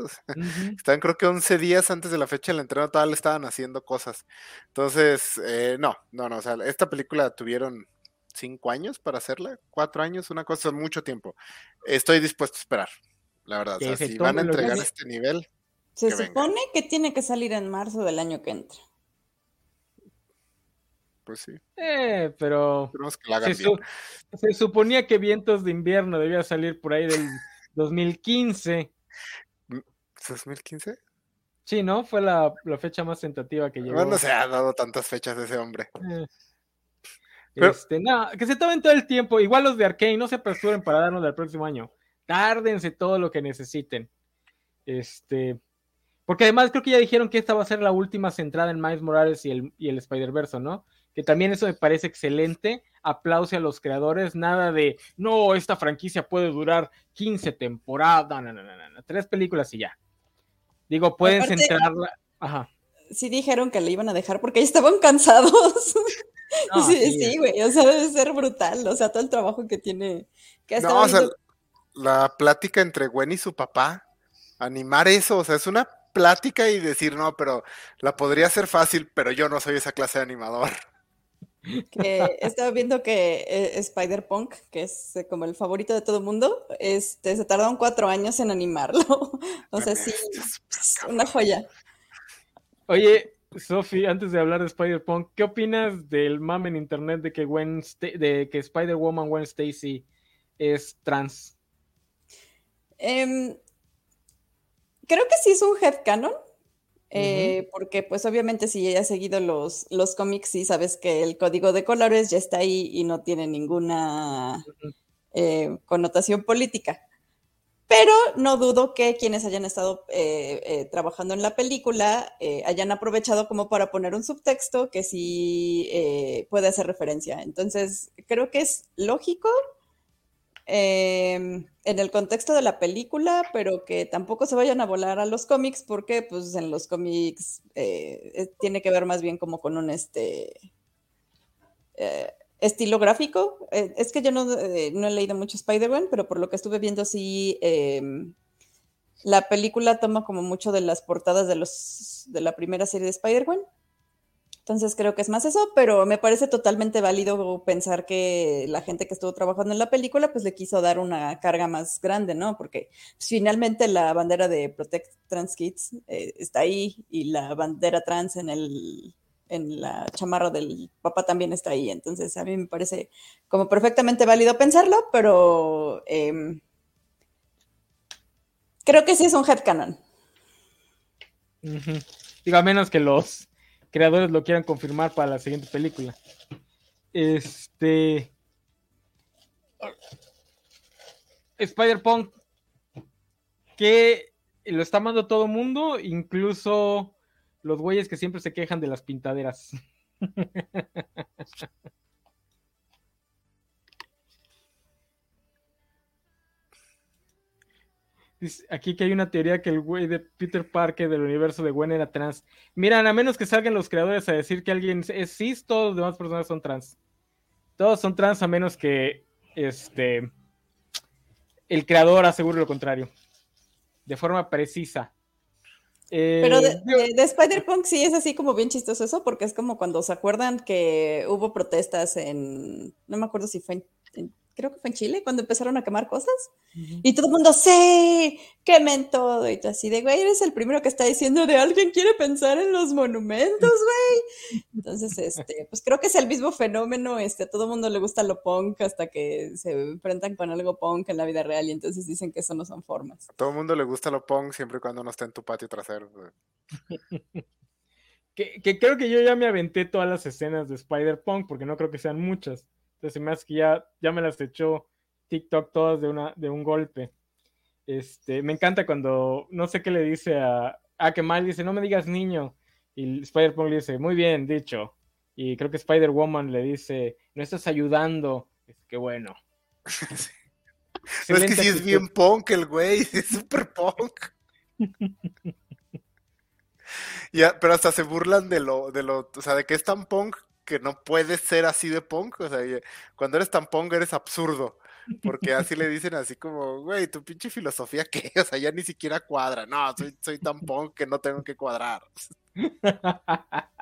Estaban creo que 11 días antes de la fecha de la entrega estaban haciendo cosas. Entonces, eh, no, no, no, o sea, esta película tuvieron cinco años para hacerla, cuatro años, una cosa, mucho tiempo. Estoy dispuesto a esperar, la verdad. si van a entregar este nivel. Se supone que tiene que salir en marzo del año que entra pues sí. Eh, pero se, suponía que Vientos de Invierno debía salir por ahí del <laughs> 2015. ¿2015? Sí, ¿no? Fue la, fecha más tentativa que llegó. No se ha dado tantas fechas de ese hombre. Eh. Este, no, que se tomen todo el tiempo. Igual los de Arkane, no se apresuren para darnos del próximo año. Tárdense todo lo que necesiten. Este, porque además creo que ya dijeron que esta va a ser la última centrada en Miles Morales y el, y el Spider-Verse, ¿no? que también eso me parece excelente. Aplause a los creadores, nada de, no, esta franquicia puede durar 15 temporadas, no, no, no, no, tres películas y ya. Digo, pueden centrarla. Ajá. Sí dijeron que le iban a dejar porque estaban cansados. <laughs> <laughs> sí, sí, güey, o sea, debe ser brutal, o sea, todo el trabajo que tiene. Que no, o sea, la plática entre Gwen y su papá, animar eso, o sea, es una plática y decir, no, pero la podría hacer fácil, pero yo no soy esa clase de animador <laughs> que estaba viendo que eh, Spider-Punk, que es eh, como el favorito de todo el mundo, este, se tardaron cuatro años en animarlo. <laughs> o sea, sí, una joya. Oye, Sophie, antes de hablar de Spider-Punk, ¿qué opinas del mame en internet de que, Gwen de que Spider-Woman Gwen Stacy es trans? Em, creo que sí es un headcanon. Eh, porque pues obviamente si ya has seguido los, los cómics y sabes que el código de colores ya está ahí y no tiene ninguna eh, connotación política. Pero no dudo que quienes hayan estado eh, trabajando en la película hayan aprovechado como para poner un subtexto que sí puede hacer referencia. Entonces, creo que es lógico Em, en el contexto de la película, pero que tampoco se vayan a volar a los cómics, porque pues en los cómics eh, tiene que ver más bien como con un este eh, estilo gráfico. Eh, es que yo no, no, he leído mucho Spider-Man, pero por lo que estuve viendo sí em, la película toma como mucho de las portadas de los de la primera serie de Spider-Man. Entonces creo que es más eso, pero me parece totalmente válido pensar que la gente que estuvo trabajando en la película pues le quiso dar una carga más grande, ¿no? Porque pues, finalmente la bandera de Protect Trans Kids eh, está ahí y la bandera trans en el en la chamarra del papá también está ahí. Entonces a mí me parece como perfectamente válido pensarlo, pero em, creo que sí es un headcanon. Digo, a menos que los creadores lo quieran confirmar para la siguiente película. Este. Spider-Punk, que lo está amando todo el mundo, incluso los güeyes que siempre se quejan de las pintaderas. <laughs> aquí que hay una teoría que el güey de Peter Parker del universo de Gwen era trans. Miran, a menos que salgan los creadores a decir que alguien es cis, todos los demás personas son trans. Todos son trans a menos que este el creador asegure lo contrario. De forma precisa. Pero de, eh, Spider-Punk sí es así como bien chistoso eso, porque es como cuando se acuerdan que hubo protestas en, no me acuerdo si fue en creo que fue en Chile, cuando empezaron a quemar cosas. Y todo el mundo, sí, quemen todo. Y tú así de, güey, eres el primero que está diciendo de alguien quiere pensar en los monumentos, güey. Entonces, este, pues creo que es el mismo fenómeno. Este, a todo el mundo le gusta lo punk hasta que se enfrentan con algo punk en la vida real y entonces dicen que eso no son formas. A todo el mundo le gusta lo punk siempre y cuando no esté en tu patio trasero. <laughs> que, que creo que yo ya me aventé todas las escenas de Spider-Punk porque no creo que sean muchas. Entonces, me hace que ya, ya me las echó TikTok todas de, una, de un golpe. Este, me encanta cuando, no sé qué le dice a, a que mal dice, no me digas niño. Y Spider-Punk le dice, muy bien, dicho. Y creo que Spider-Woman le dice, no estás ayudando. Es que bueno. <laughs> no es que sí es bien punk el güey, <laughs> es súper punk. <laughs> ya, pero hasta se burlan de lo, de lo, o sea, de que es tan punk que no puedes ser así de punk. O sea, cuando eres tan punk eres absurdo. Porque así le dicen así como, güey, tu pinche filosofía qué, <laughs> o sea, ya ni siquiera cuadra. No, soy, soy tan punk que no tengo que cuadrar. <laughs>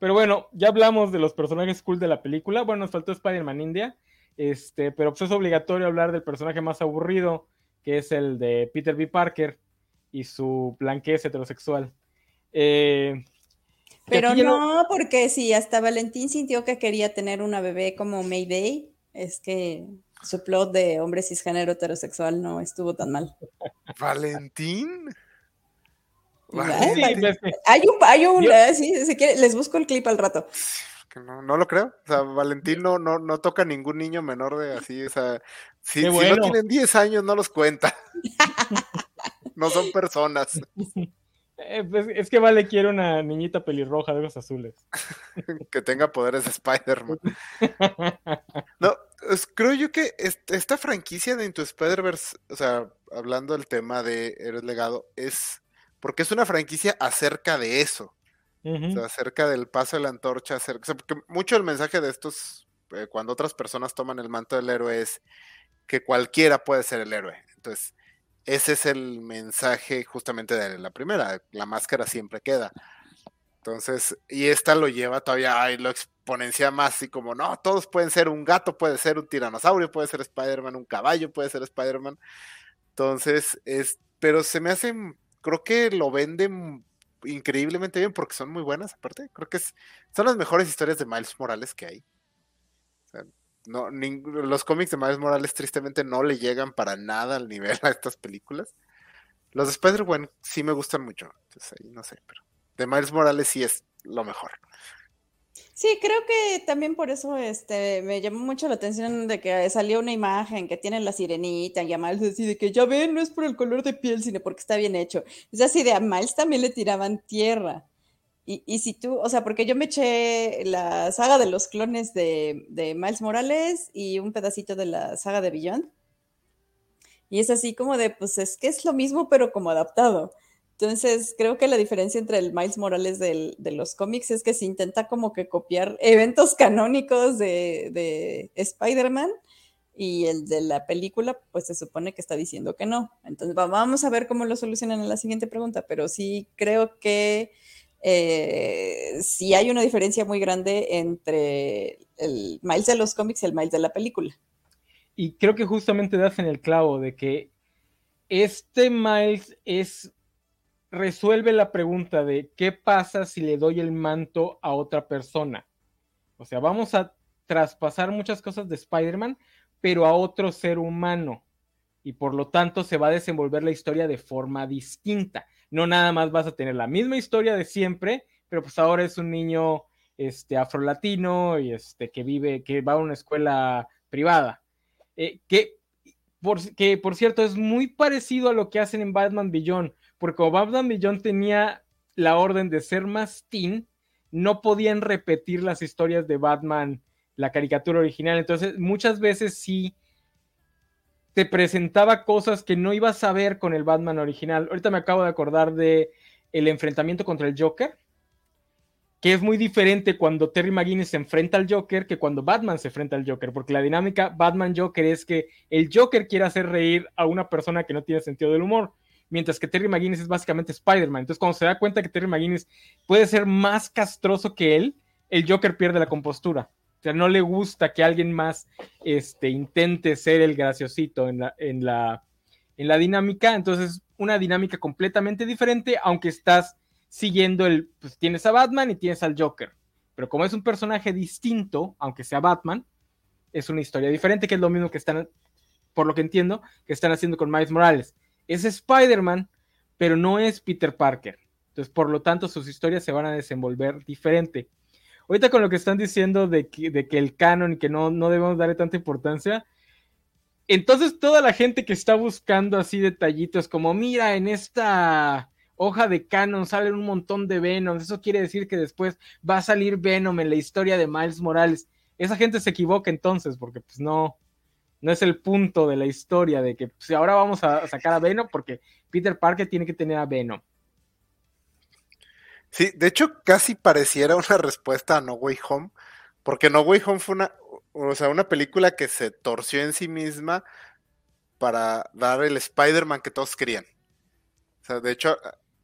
Pero bueno, ya hablamos de los personajes cool de la película. Bueno, nos faltó Spider-Man India. Este, pero pues es obligatorio hablar del personaje más aburrido, que es el de Peter B. Parker y su blanquez heterosexual. Eh, pero no, porque si hasta Valentín sintió que quería tener una bebé como Mayday, es que su plot de hombre cisgénero heterosexual no estuvo tan mal. <laughs> ¿Valentín? hay un, hay un eh, sí, si quiere, les busco el clip al rato. No, no lo creo. O sea, Valentín no, no, no toca ningún niño menor de así. O sea, si, si no tienen 10 años, no los cuenta. <laughs> no son personas. <laughs> Eh, pues, es que Vale quiere una niñita pelirroja de ojos azules. <laughs> que tenga poderes de Spider-Man. <laughs> no, creo yo que esta franquicia de Into Spider-Verse, o sea, hablando del tema de Eres Legado, es porque es una franquicia acerca de eso. o sea, acerca del paso de la antorcha, acerca, porque mucho el mensaje de estos, eh, cuando otras personas toman el manto del héroe, es que cualquiera puede ser el héroe. Entonces, ese es el mensaje justamente de la primera, la máscara siempre queda. Entonces, y esta lo lleva todavía, y lo exponencia más, así como, no, todos pueden ser un gato, puede ser un tiranosaurio, puede ser Spider-Man, un caballo puede ser Spider-Man. Entonces, es, pero se me hace, creo que lo venden increíblemente bien porque son muy buenas, aparte, creo que es, son las mejores historias de Miles Morales que hay. No, los cómics de Miles Morales tristemente no le llegan para nada al nivel a estas películas. Los de Spider-Man sí me gustan mucho. Entonces ahí no sé, pero de Miles Morales sí es lo mejor. Sí, creo que también por eso este, me llamó mucho la atención de que salió una imagen que tiene la sirenita y a Miles así de que ya ven, no es por el color de piel, sino porque está bien hecho. Es así de a Miles también le tiraban tierra. Y, si tú, o sea, porque yo me eché la saga de los clones de, Miles Morales y un pedacito de la saga de Beyond. Y es así como de, pues es que es lo mismo, pero como adaptado. Entonces, creo que la diferencia entre el Miles Morales de los cómics es que se intenta como que copiar eventos canónicos de, de Spider-Man y el de la película, pues se supone que está diciendo que no. Entonces, vamos a ver cómo lo solucionan en la siguiente pregunta, pero sí creo que eh, sí hay una diferencia muy grande entre el Miles de los cómics y el Miles de la película. Y creo que justamente das en el clavo de que este Miles es resuelve la pregunta de qué pasa si le doy el manto a otra persona. O sea, vamos a traspasar muchas cosas de Spider-Man, pero a otro ser humano. Y por lo tanto se va a desenvolver la historia de forma distinta no nada más vas a tener la misma historia de siempre, pero pues ahora es un niño este, afrolatino y este, que vive, que va a una escuela privada. Eh, que, por, que por cierto es muy parecido a lo que hacen en Batman Beyond, porque como Batman Beyond tenía la orden de ser más teen, no podían repetir las historias de Batman, la caricatura original. Entonces, muchas veces sí te presentaba cosas que no ibas a ver con el Batman original. Ahorita me acabo de acordar de el enfrentamiento contra el Joker, que es muy diferente cuando Terry McGuinness se enfrenta al Joker que cuando Batman se enfrenta al Joker, porque la dinámica Batman-Joker es que el Joker quiere hacer reír a una persona que no tiene sentido del humor, mientras que Terry McGuinness es básicamente Spider-Man. Entonces, cuando se da cuenta que Terry McGuinness puede ser más castroso que él, el Joker pierde la compostura. O sea, no le gusta que alguien más este, intente ser el graciosito en la, en, la, en la dinámica. Entonces, una dinámica completamente diferente, aunque estás siguiendo el, pues tienes a Batman y tienes al Joker. Pero como es un personaje distinto, aunque sea Batman, es una historia diferente, que es lo mismo que están, por lo que entiendo, que están haciendo con Miles Morales. Es Spider-Man, pero no es Peter Parker. Entonces, por lo tanto, sus historias se van a desenvolver diferente. Ahorita con lo que están diciendo de que, el canon y que no, no debemos darle tanta importancia, entonces toda la gente que está buscando así detallitos como, mira, en esta hoja de canon salen un montón de Venom, eso quiere decir que después va a salir Venom en la historia de Miles Morales. Esa gente se equivoca entonces, porque pues no, no es el punto de la historia de que pues, ahora vamos a sacar a Venom porque Peter Parker tiene que tener a Venom. Sí, de hecho casi pareciera una respuesta a No Way Home, porque No Way Home fue una, o sea, una película que se torció en sí misma para dar el Spider-Man que todos querían. O sea, de hecho,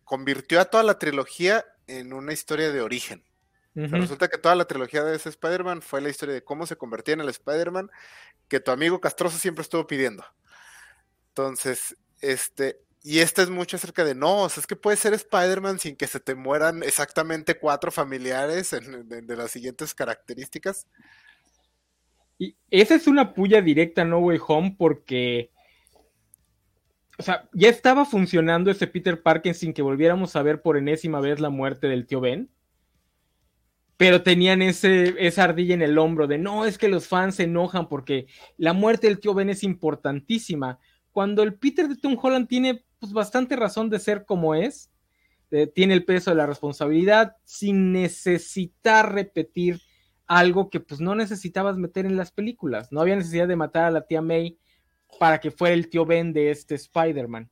convirtió a toda la trilogía en una historia de origen. resulta que toda la trilogía de ese Spider-Man fue la historia de cómo se convertía en el Spider-Man que tu amigo Castroso siempre estuvo pidiendo. Entonces, este, y esta es mucho acerca de, no, o sea, es que puede ser Spider-Man sin que se te mueran exactamente cuatro familiares de, las siguientes características. Y esa es una puya directa No Way Home porque, o sea, ya estaba funcionando ese Peter Parker sin que volviéramos a ver por enésima vez la muerte del tío Ben. Pero tenían ese, esa ardilla en el hombro de, no, es que los fans se enojan porque la muerte del tío Ben es importantísima. Cuando el Peter de Tom Holland tiene pues bastante razón de ser como es, eh, tiene el peso de la responsabilidad sin necesitar repetir algo que pues no necesitabas meter en las películas, no había necesidad de matar a la tía May para que fuera el tío Ben de este Spider-Man.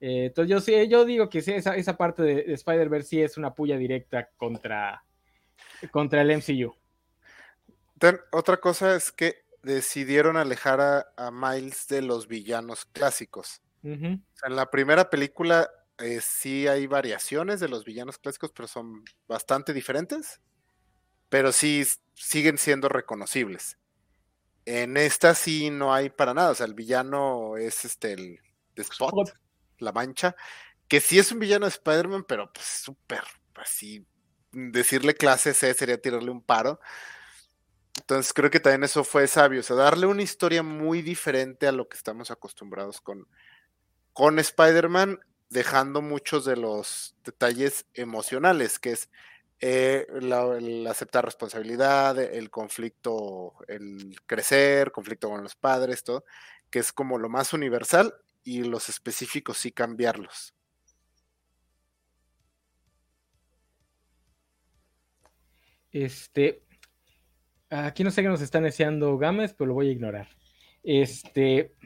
Eh, entonces yo sí, digo que esa, esa parte de, Spider-Verse sí es una puya directa contra, contra el MCU. otra cosa es que decidieron alejar a Miles de los villanos clásicos en la primera película eh, sí hay variaciones de los villanos clásicos, pero son bastante diferentes, pero sí siguen siendo reconocibles. En esta sí no hay para nada, o sea, el villano es este, el Spot, la mancha, que sí es un villano de Spider-Man, pero pues súper, así, decirle clase C sería tirarle un paro. Entonces creo que también eso fue sabio, o sea, darle una historia muy diferente a lo que estamos acostumbrados con, con Spider-Man, dejando muchos de los detalles emocionales, que es eh, el aceptar responsabilidad, el conflicto, el crecer, conflicto con los padres, todo, que es como lo más universal y los específicos sí cambiarlos. Este, aquí no sé qué nos están deseando Gámez, pero lo voy a ignorar. Este,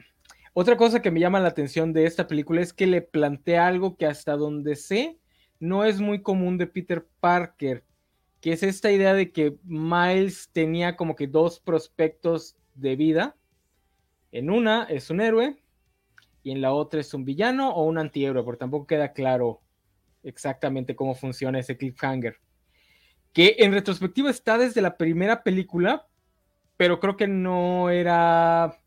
otra cosa que me llama la atención de esta película es que le plantea algo que hasta donde sé no es muy común de Peter Parker, que es esta idea de que Miles tenía como que dos prospectos de vida. En una es un héroe y en la otra es un villano o un antihéroe, porque tampoco queda claro exactamente cómo funciona ese cliffhanger. Que en retrospectiva está desde la primera película, pero creo que no era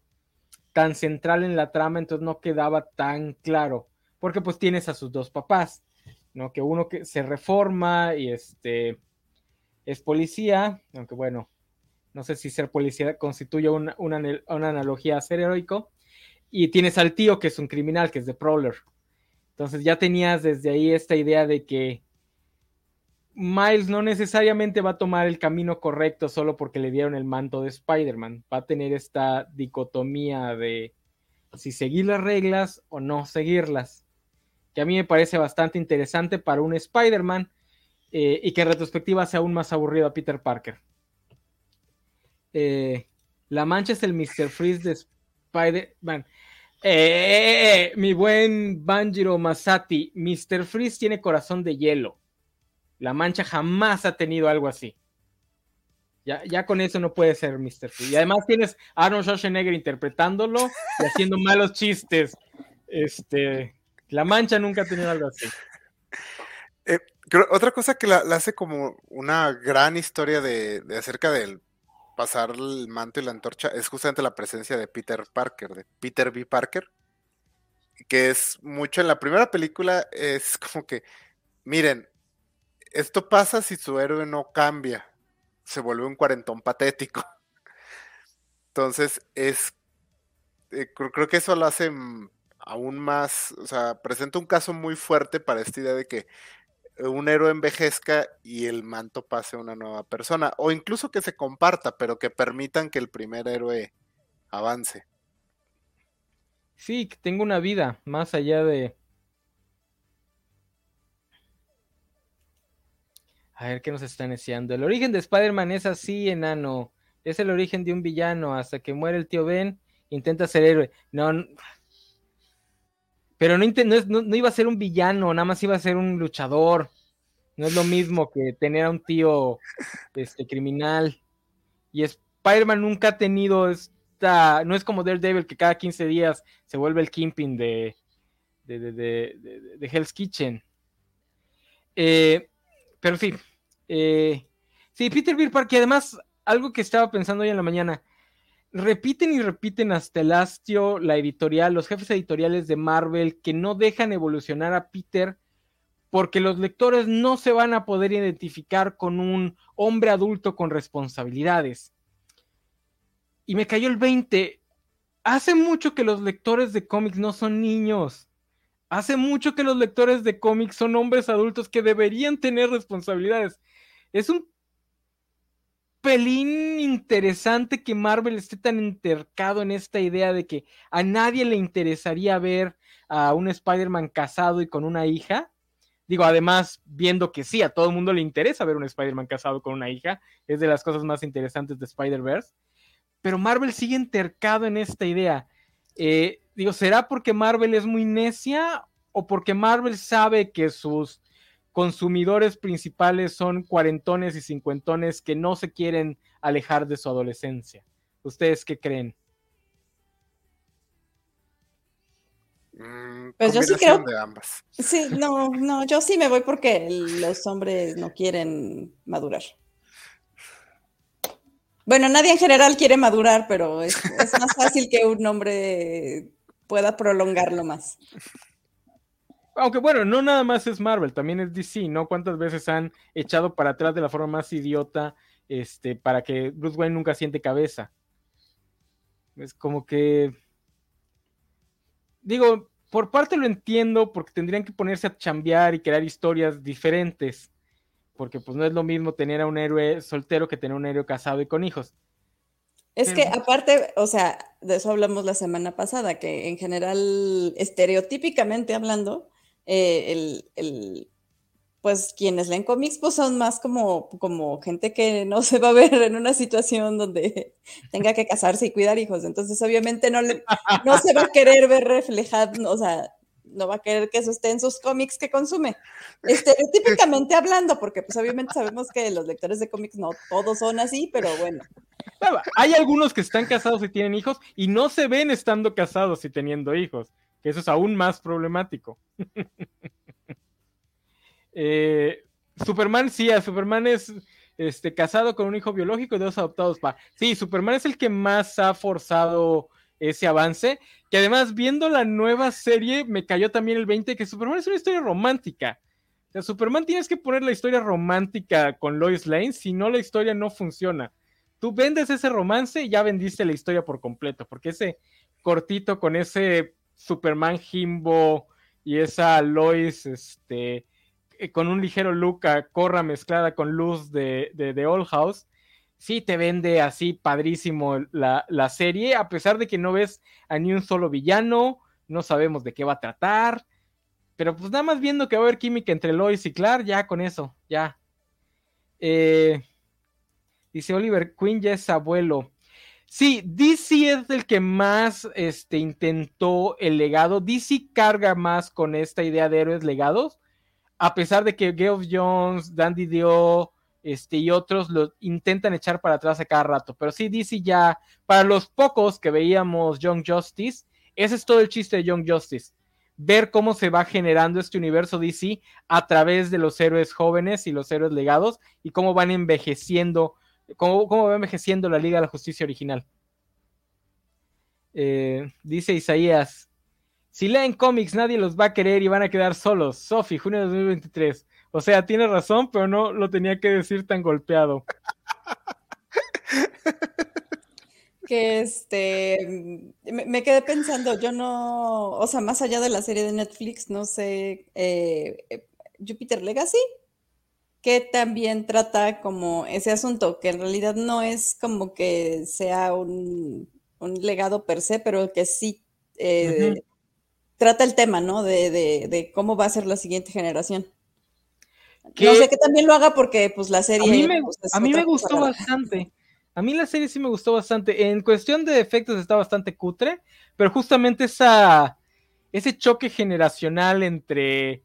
tan central en la trama, entonces no quedaba tan claro, porque pues tienes a sus dos papás, ¿no? Que uno que se reforma y este es policía, aunque bueno, no sé si ser policía constituye una, una, analogía a ser heroico, y tienes al tío que es un criminal, que es de Prowler. Entonces ya tenías desde ahí esta idea de que Miles no necesariamente va a tomar el camino correcto solo porque le dieron el manto de Spider-Man. Va a tener esta dicotomía de si seguir las reglas o no seguirlas. Que a mí me parece bastante interesante para un Spider-Man eh, y que en retrospectiva sea aún más aburrido a Peter Parker. Eh, la mancha es el Mr. Freeze de Spider-Man. Eh, mi buen Banjiro Masati, Mr. Freeze tiene corazón de hielo. La mancha jamás ha tenido algo así. Ya, ya con eso no puede ser Mr. Freeze. Y además tienes a Arnold Schwarzenegger interpretándolo y haciendo malos chistes. Este, la mancha nunca ha tenido algo así. Eh, otra cosa que la, hace como una gran historia de, de acerca del pasar el manto y la antorcha es justamente la presencia de Peter Parker, de Peter B. Parker, que es mucho en la primera película, es como que, miren, esto pasa si su héroe no cambia, se vuelve un cuarentón patético. Entonces, es, eh, creo que eso lo hace aún más, o sea, presenta un caso muy fuerte para esta idea de que un héroe envejezca y el manto pase a una nueva persona, o incluso que se comparta, pero que permitan que el primer héroe avance. Sí, que tenga una vida más allá de... A ver qué nos están enseñando. El origen de Spider-Man es así, enano. Es el origen de un villano. Hasta que muere el tío Ben, intenta ser héroe. No, pero no, no, iba a ser un villano, nada más iba a ser un luchador. No es lo mismo que tener a un tío este, criminal. Y Spider-Man nunca ha tenido esta. No es como Daredevil que cada 15 días se vuelve el Kingpin de, de, de, Hell's Kitchen. Eh, pero sí. Eh, sí, Peter Beer Park, y además, algo que estaba pensando hoy en la mañana repiten y repiten hasta el hastio la editorial, los jefes editoriales de Marvel que no dejan evolucionar a Peter porque los lectores no se van a poder identificar con un hombre adulto con responsabilidades. Y me cayó el 20. Hace mucho que los lectores de cómics no son niños. Hace mucho que los lectores de cómics son hombres adultos que deberían tener responsabilidades. Es un pelín interesante que Marvel esté tan entercado en esta idea de que a nadie le interesaría ver a un Spider-Man casado y con una hija. Digo, además, viendo que sí, a todo el mundo le interesa ver un Spider-Man casado con una hija, es de las cosas más interesantes de Spider-Verse. Pero Marvel sigue entercado en esta idea. Eh, digo, ¿será porque Marvel es muy necia o porque Marvel sabe que sus consumidores principales son cuarentones y cincuentones que no se quieren alejar de su adolescencia. ¿Ustedes qué creen? Mm, pues yo sí creo. De ambas. Sí, <laughs> no, no, yo sí me voy porque los hombres no quieren madurar. Bueno, nadie en general quiere madurar, pero es más fácil que un hombre pueda prolongarlo más. Aunque bueno, no nada más es Marvel, también es DC, ¿no? ¿Cuántas veces han echado para atrás de la forma más idiota este, para que Bruce Wayne nunca siente cabeza? Es como que... Digo, por parte lo entiendo porque tendrían que ponerse a chambear y crear historias diferentes. Porque pues no es lo mismo tener a un héroe soltero que tener un héroe casado y con hijos. Es que aparte, o sea, de eso hablamos la semana pasada, que en general, estereotípicamente hablando, eh, el, el, pues quienes leen cómics pues son más como, como gente que no <laughs> se va a ver en una situación donde <laughs> tenga que casarse y cuidar hijos. Entonces, obviamente no, no se va a querer ver reflejado, o sea, no va a querer que eso esté en sus cómics que consume. Estereotípicamente <laughs> hablando, porque pues obviamente sabemos que los lectores de cómics no todos son así, pero bueno. Hay algunos que están casados y tienen hijos y no se ven estando casados y teniendo hijos eso es aún más problemático. <laughs> Eh, Superman, sí, a Superman es este, casado con un hijo biológico y dos adoptados. Pa. Sí, Superman es el que más ha forzado ese avance. Que además, viendo la nueva serie, me cayó también el 20 que Superman es una historia romántica. O sea, Superman tienes que poner la historia romántica con Lois Lane, si no la historia no funciona. Tú vendes ese romance y ya vendiste la historia por completo, porque ese cortito con ese Superman Jimbo y esa Lois, este, eh, con un ligero look a corra mezclada con luz de, de, Old House, sí te vende así padrísimo la, la, serie, a pesar de que no ves a ni un solo villano, no sabemos de qué va a tratar, pero pues nada más viendo que va a haber química entre Lois y Clark, ya con eso, ya. Eh, dice Oliver Queen ya es abuelo. Sí, DC es el que más este, intentó el legado. DC carga más con esta idea de héroes legados, a pesar de que Geoff Jones, Dandy Dio este, y otros lo intentan echar para atrás a cada rato. Pero sí, DC ya, para los pocos que veíamos Young Justice, ese es todo el chiste de Young Justice. Ver cómo se va generando este universo DC a través de los héroes jóvenes y los héroes legados y cómo van envejeciendo ¿Cómo, va envejeciendo la Liga de la Justicia original? Eh, dice Isaías, si leen cómics nadie los va a querer y van a quedar solos. Sofi, junio de 2023. O sea, tiene razón, pero no lo tenía que decir tan golpeado. que este me, quedé pensando, yo no, o sea, más allá de la serie de Netflix, no sé, eh, eh, Jupiter Legacy, que también trata como ese asunto, que en realidad no es como que sea un, legado per se, pero que sí eh, trata el tema, ¿no? De, cómo va a ser la siguiente generación. No sé que también lo haga porque pues la serie... A mí me, a mí me gustó bastante. A mí la serie sí me gustó bastante. En cuestión de efectos está bastante cutre, pero justamente esa, ese choque generacional entre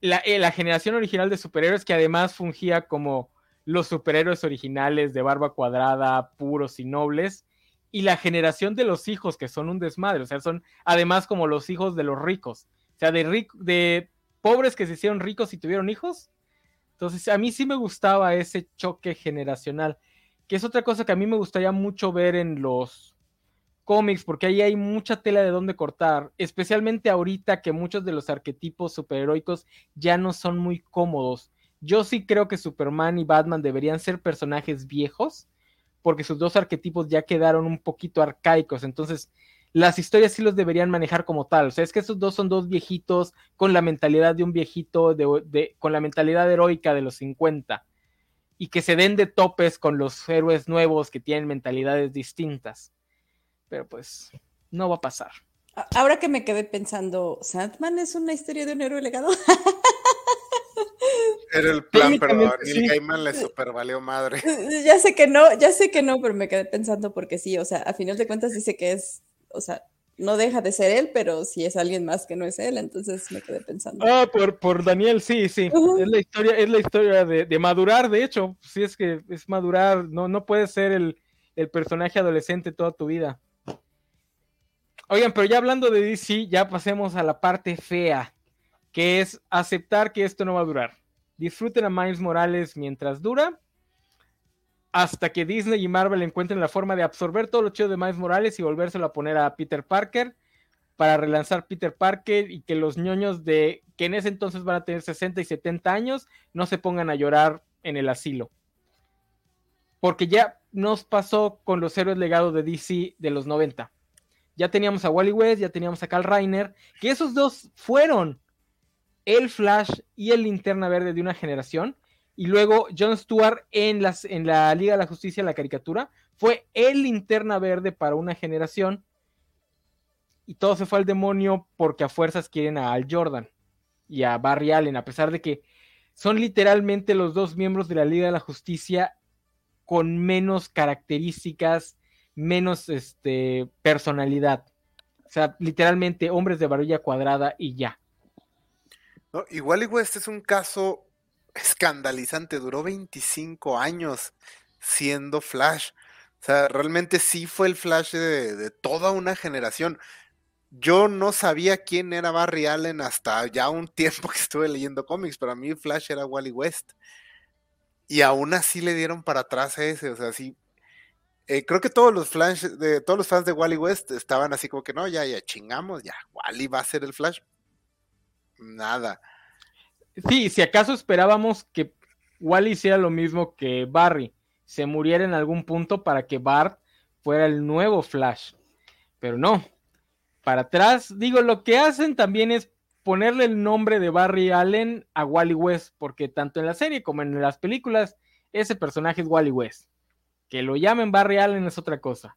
eh, la, generación original de superhéroes que además fungía como los superhéroes originales de barba cuadrada, puros y nobles, y la generación de los hijos que son un desmadre, o sea, son además como los hijos de los ricos, o sea, de, de pobres que se hicieron ricos y tuvieron hijos. Entonces, a mí sí me gustaba ese choque generacional, que es otra cosa que a mí me gustaría mucho ver en los cómics, porque ahí hay mucha tela de dónde cortar, especialmente ahorita que muchos de los arquetipos superheroicos ya no son muy cómodos. Yo sí creo que Superman y Batman deberían ser personajes viejos, porque sus dos arquetipos ya quedaron un poquito arcaicos, entonces las historias sí los deberían manejar como tal. O sea, es que esos dos son dos viejitos con la mentalidad de un viejito, de, con la mentalidad heroica de los 50, y que se den de topes con los héroes nuevos que tienen mentalidades distintas pero pues no va a pasar. Ahora que me quedé pensando, ¿Sandman es una historia de un héroe legado? <laughs> Era el plan, pero a Neil Gaiman le super valió madre. <laughs> Ya sé que no, ya sé que no, pero me quedé pensando porque sí, o sea, a final de cuentas dice que es, o sea, no deja de ser él, pero si es alguien más que no es él, entonces me quedé pensando. Ah, por, por Daniel, sí, sí. Es la historia, es la historia de, de, madurar, de hecho, si es que es madurar, no, no puedes ser el, el personaje adolescente toda tu vida. Oigan, pero ya hablando de DC, ya pasemos a la parte fea, que es aceptar que esto no va a durar. Disfruten a Miles Morales mientras dura, hasta que Disney y Marvel encuentren la forma de absorber todo lo chido de Miles Morales y volvérselo a poner a Peter Parker para relanzar Peter Parker y que los ñoños de que en ese entonces van a tener 60 y 70 años no se pongan a llorar en el asilo. Porque ya nos pasó con los héroes legados de DC de los 90 ya teníamos a Wally West, ya teníamos a Carl Reiner, que esos dos fueron el Flash y el Linterna Verde de una generación. Y luego John Stewart en, las, en la Liga de la Justicia, la caricatura, fue el Linterna Verde para una generación. Y todo se fue al demonio porque a fuerzas quieren a Al Jordan y a Barry Allen, a pesar de que son literalmente los dos miembros de la Liga de la Justicia con menos características menos este, personalidad. O sea, literalmente hombres de varilla cuadrada y ya. No, igual y este es un caso escandalizante, duró 25 años siendo Flash. O sea, realmente sí fue el Flash de, toda una generación. Yo no sabía quién era Barry Allen hasta ya un <laughs> tiempo que estuve leyendo cómics, pero a mí Flash era Wally West. Y aún así le dieron para atrás a ese, o sea, sí, eh, creo que todos los flash de todos los fans de Wally West estaban así como que no, ya, ya chingamos, ya, Wally va a ser el Flash. Nada. Sí, si acaso esperábamos que Wally hiciera lo mismo que Barry, se muriera en algún punto para que Bart fuera el nuevo Flash. Pero no. Para atrás, digo, lo que hacen también es ponerle el nombre de Barry Allen a Wally West, porque tanto en la serie como en las películas, ese personaje es Wally West. Que lo llamen Barry Allen es otra cosa.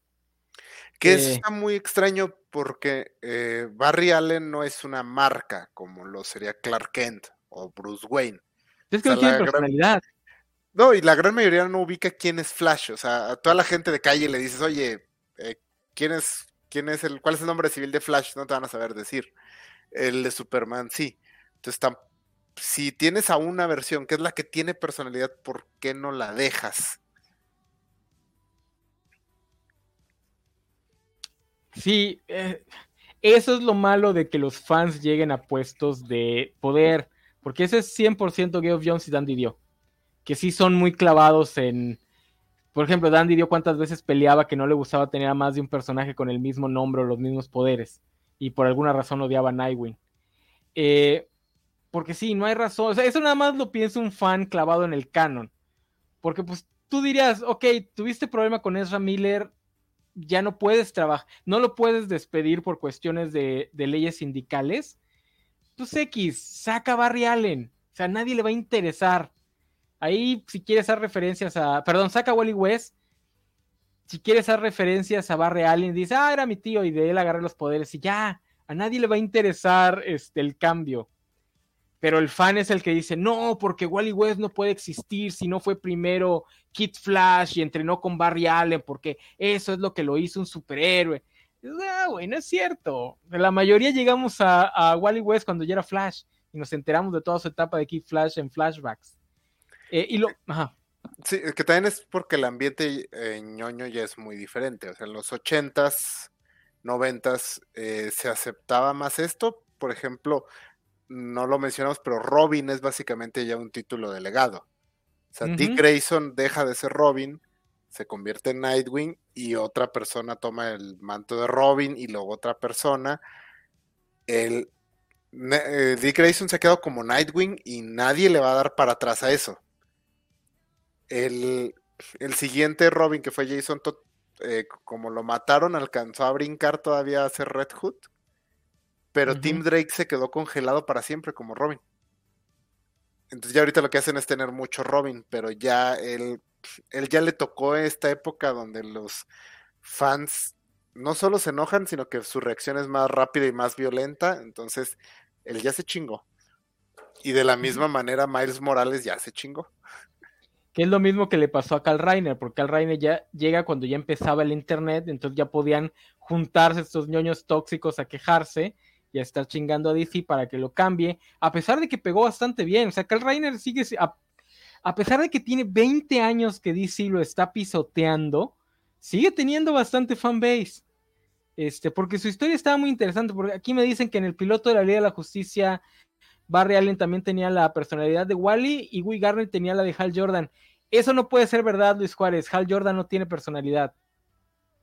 Que eh, está muy extraño porque eh, Barry Allen no es una marca como lo sería Clark Kent o Bruce Wayne. Es que no tiene personalidad. No, y la gran mayoría no ubica quién es Flash. O sea, a toda la gente de calle le dices, oye, eh, ¿quién es, quién es el, cuál es el nombre civil de Flash? No te van a saber decir. El de Superman, sí. Entonces, si tienes a una versión que es la que tiene personalidad, ¿por qué no la dejas? Sí, eh, eso es lo malo de que los fans lleguen a puestos de poder, porque ese es 100% Geoff Jones y Dandy Dio, que sí son muy clavados en, por ejemplo, Dandy Dio cuántas veces peleaba que no le gustaba tener a más de un personaje con el mismo nombre o los mismos poderes, y por alguna razón odiaba a Nightwing. Eh, porque sí, no hay razón, o sea, eso nada más lo piensa un fan clavado en el canon, porque pues tú dirías, ok, tuviste problema con Ezra Miller, ya no puedes trabajar, no lo puedes despedir por cuestiones de, leyes sindicales, pues X, saca Barry Allen, o sea, nadie le va a interesar. Ahí, si quieres hacer referencias a, perdón, saca Wally West, si quieres hacer referencias a Barry Allen, dice, ah, era mi tío y de él agarré los poderes y ya, a nadie le va a interesar este, el cambio pero el fan es el que dice, no, porque Wally West no puede existir si no fue primero Kid Flash y entrenó con Barry Allen, porque eso es lo que lo hizo un superhéroe. Ah, güey, no es cierto. La mayoría llegamos a, Wally West cuando ya era Flash y nos enteramos de toda su etapa de Kid Flash en flashbacks. Eh, y lo, ajá. Sí, que también es porque el ambiente en ñoño ya es muy diferente. O sea, en los ochentas, noventas eh, se aceptaba más esto. Por ejemplo, no lo mencionamos, pero Robin es básicamente ya un título delegado. O sea, Dick Grayson deja de ser Robin, se convierte en Nightwing y otra persona toma el manto de Robin y luego otra persona. El, eh, Dick Grayson se ha quedado como Nightwing y nadie le va a dar para atrás a eso. El, siguiente Robin, que fue Jason Todd, eh, como lo mataron, alcanzó a brincar todavía a ser Red Hood pero Tim Drake se quedó congelado para siempre como Robin. Entonces ya ahorita lo que hacen es tener mucho Robin, pero ya él, él ya le tocó esta época donde los fans no solo se enojan, sino que su reacción es más rápida y más violenta, entonces él ya se chingó. Y de la misma manera Miles Morales ya se chingó. Que es lo mismo que le pasó a Cal Reiner, porque Cal Reiner ya llega cuando ya empezaba el internet, entonces ya podían juntarse estos ñoños tóxicos a quejarse y a estar chingando a DC para que lo cambie, a pesar de que pegó bastante bien. O sea, Kyle Reiner sigue, a, pesar de que tiene 20 años que DC lo está pisoteando, sigue teniendo bastante fanbase. Este, porque su historia estaba muy interesante, porque aquí me dicen que en el piloto de la Liga de la Justicia, Barry Allen también tenía la personalidad de Wally y Will Garner tenía la de Hal Jordan. Eso no puede ser verdad, Luis Juárez. Hal Jordan no tiene personalidad.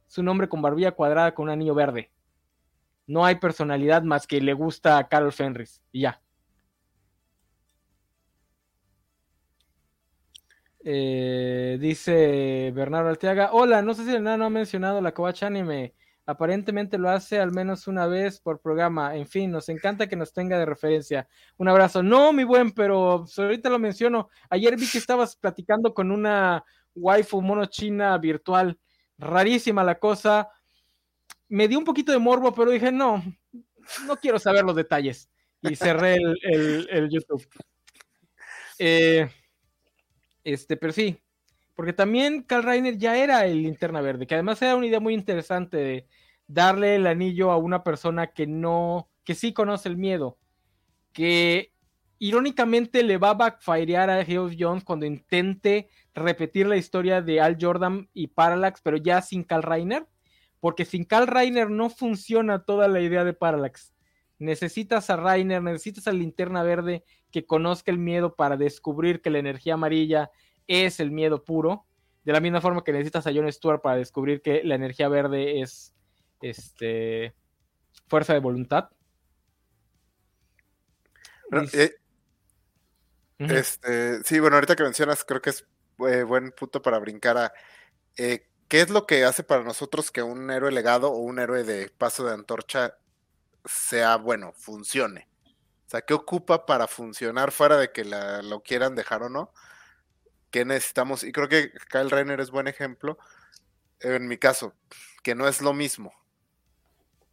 Su nombre con barbilla cuadrada con un anillo verde no hay personalidad más que le gusta a Carol Fenris y ya. Eh, dice Bernardo Arteaga, hola, no sé si el nano ha mencionado la Kovac Anime. Aparentemente lo hace al menos una vez por programa. En fin, nos encanta que nos tenga de referencia. Un abrazo. No, mi buen, pero ahorita lo menciono. Ayer vi que estabas platicando con una waifu mono china virtual. Rarísima la cosa me dio un poquito de morbo, pero dije, no, no quiero saber los detalles. Y cerré el, YouTube. Eh, este, pero sí, porque también Carl Reiner ya era el linterna verde, que además era una idea muy interesante de darle el anillo a una persona que no, que sí conoce el miedo, que irónicamente le va a backfirear a Geoff Jones cuando intente repetir la historia de Al Jordan y Parallax, pero ya sin Carl Reiner porque sin Carl Reiner no funciona toda la idea de Parallax. Necesitas a Reiner, necesitas a Linterna Verde que conozca el miedo para descubrir que la energía amarilla es el miedo puro. De la misma forma que necesitas a John Stewart para descubrir que la energía verde es este, fuerza de voluntad. Eh, este, sí, bueno, ahorita que mencionas, creo que es eh, buen punto para brincar a eh, ¿Qué es lo que hace para nosotros que un héroe legado o un héroe de paso de antorcha sea bueno, funcione? O sea, ¿qué ocupa para funcionar fuera de que lo quieran dejar o no? ¿Qué necesitamos? Y creo que Kyle Renner es buen ejemplo. En mi caso, que no es lo mismo.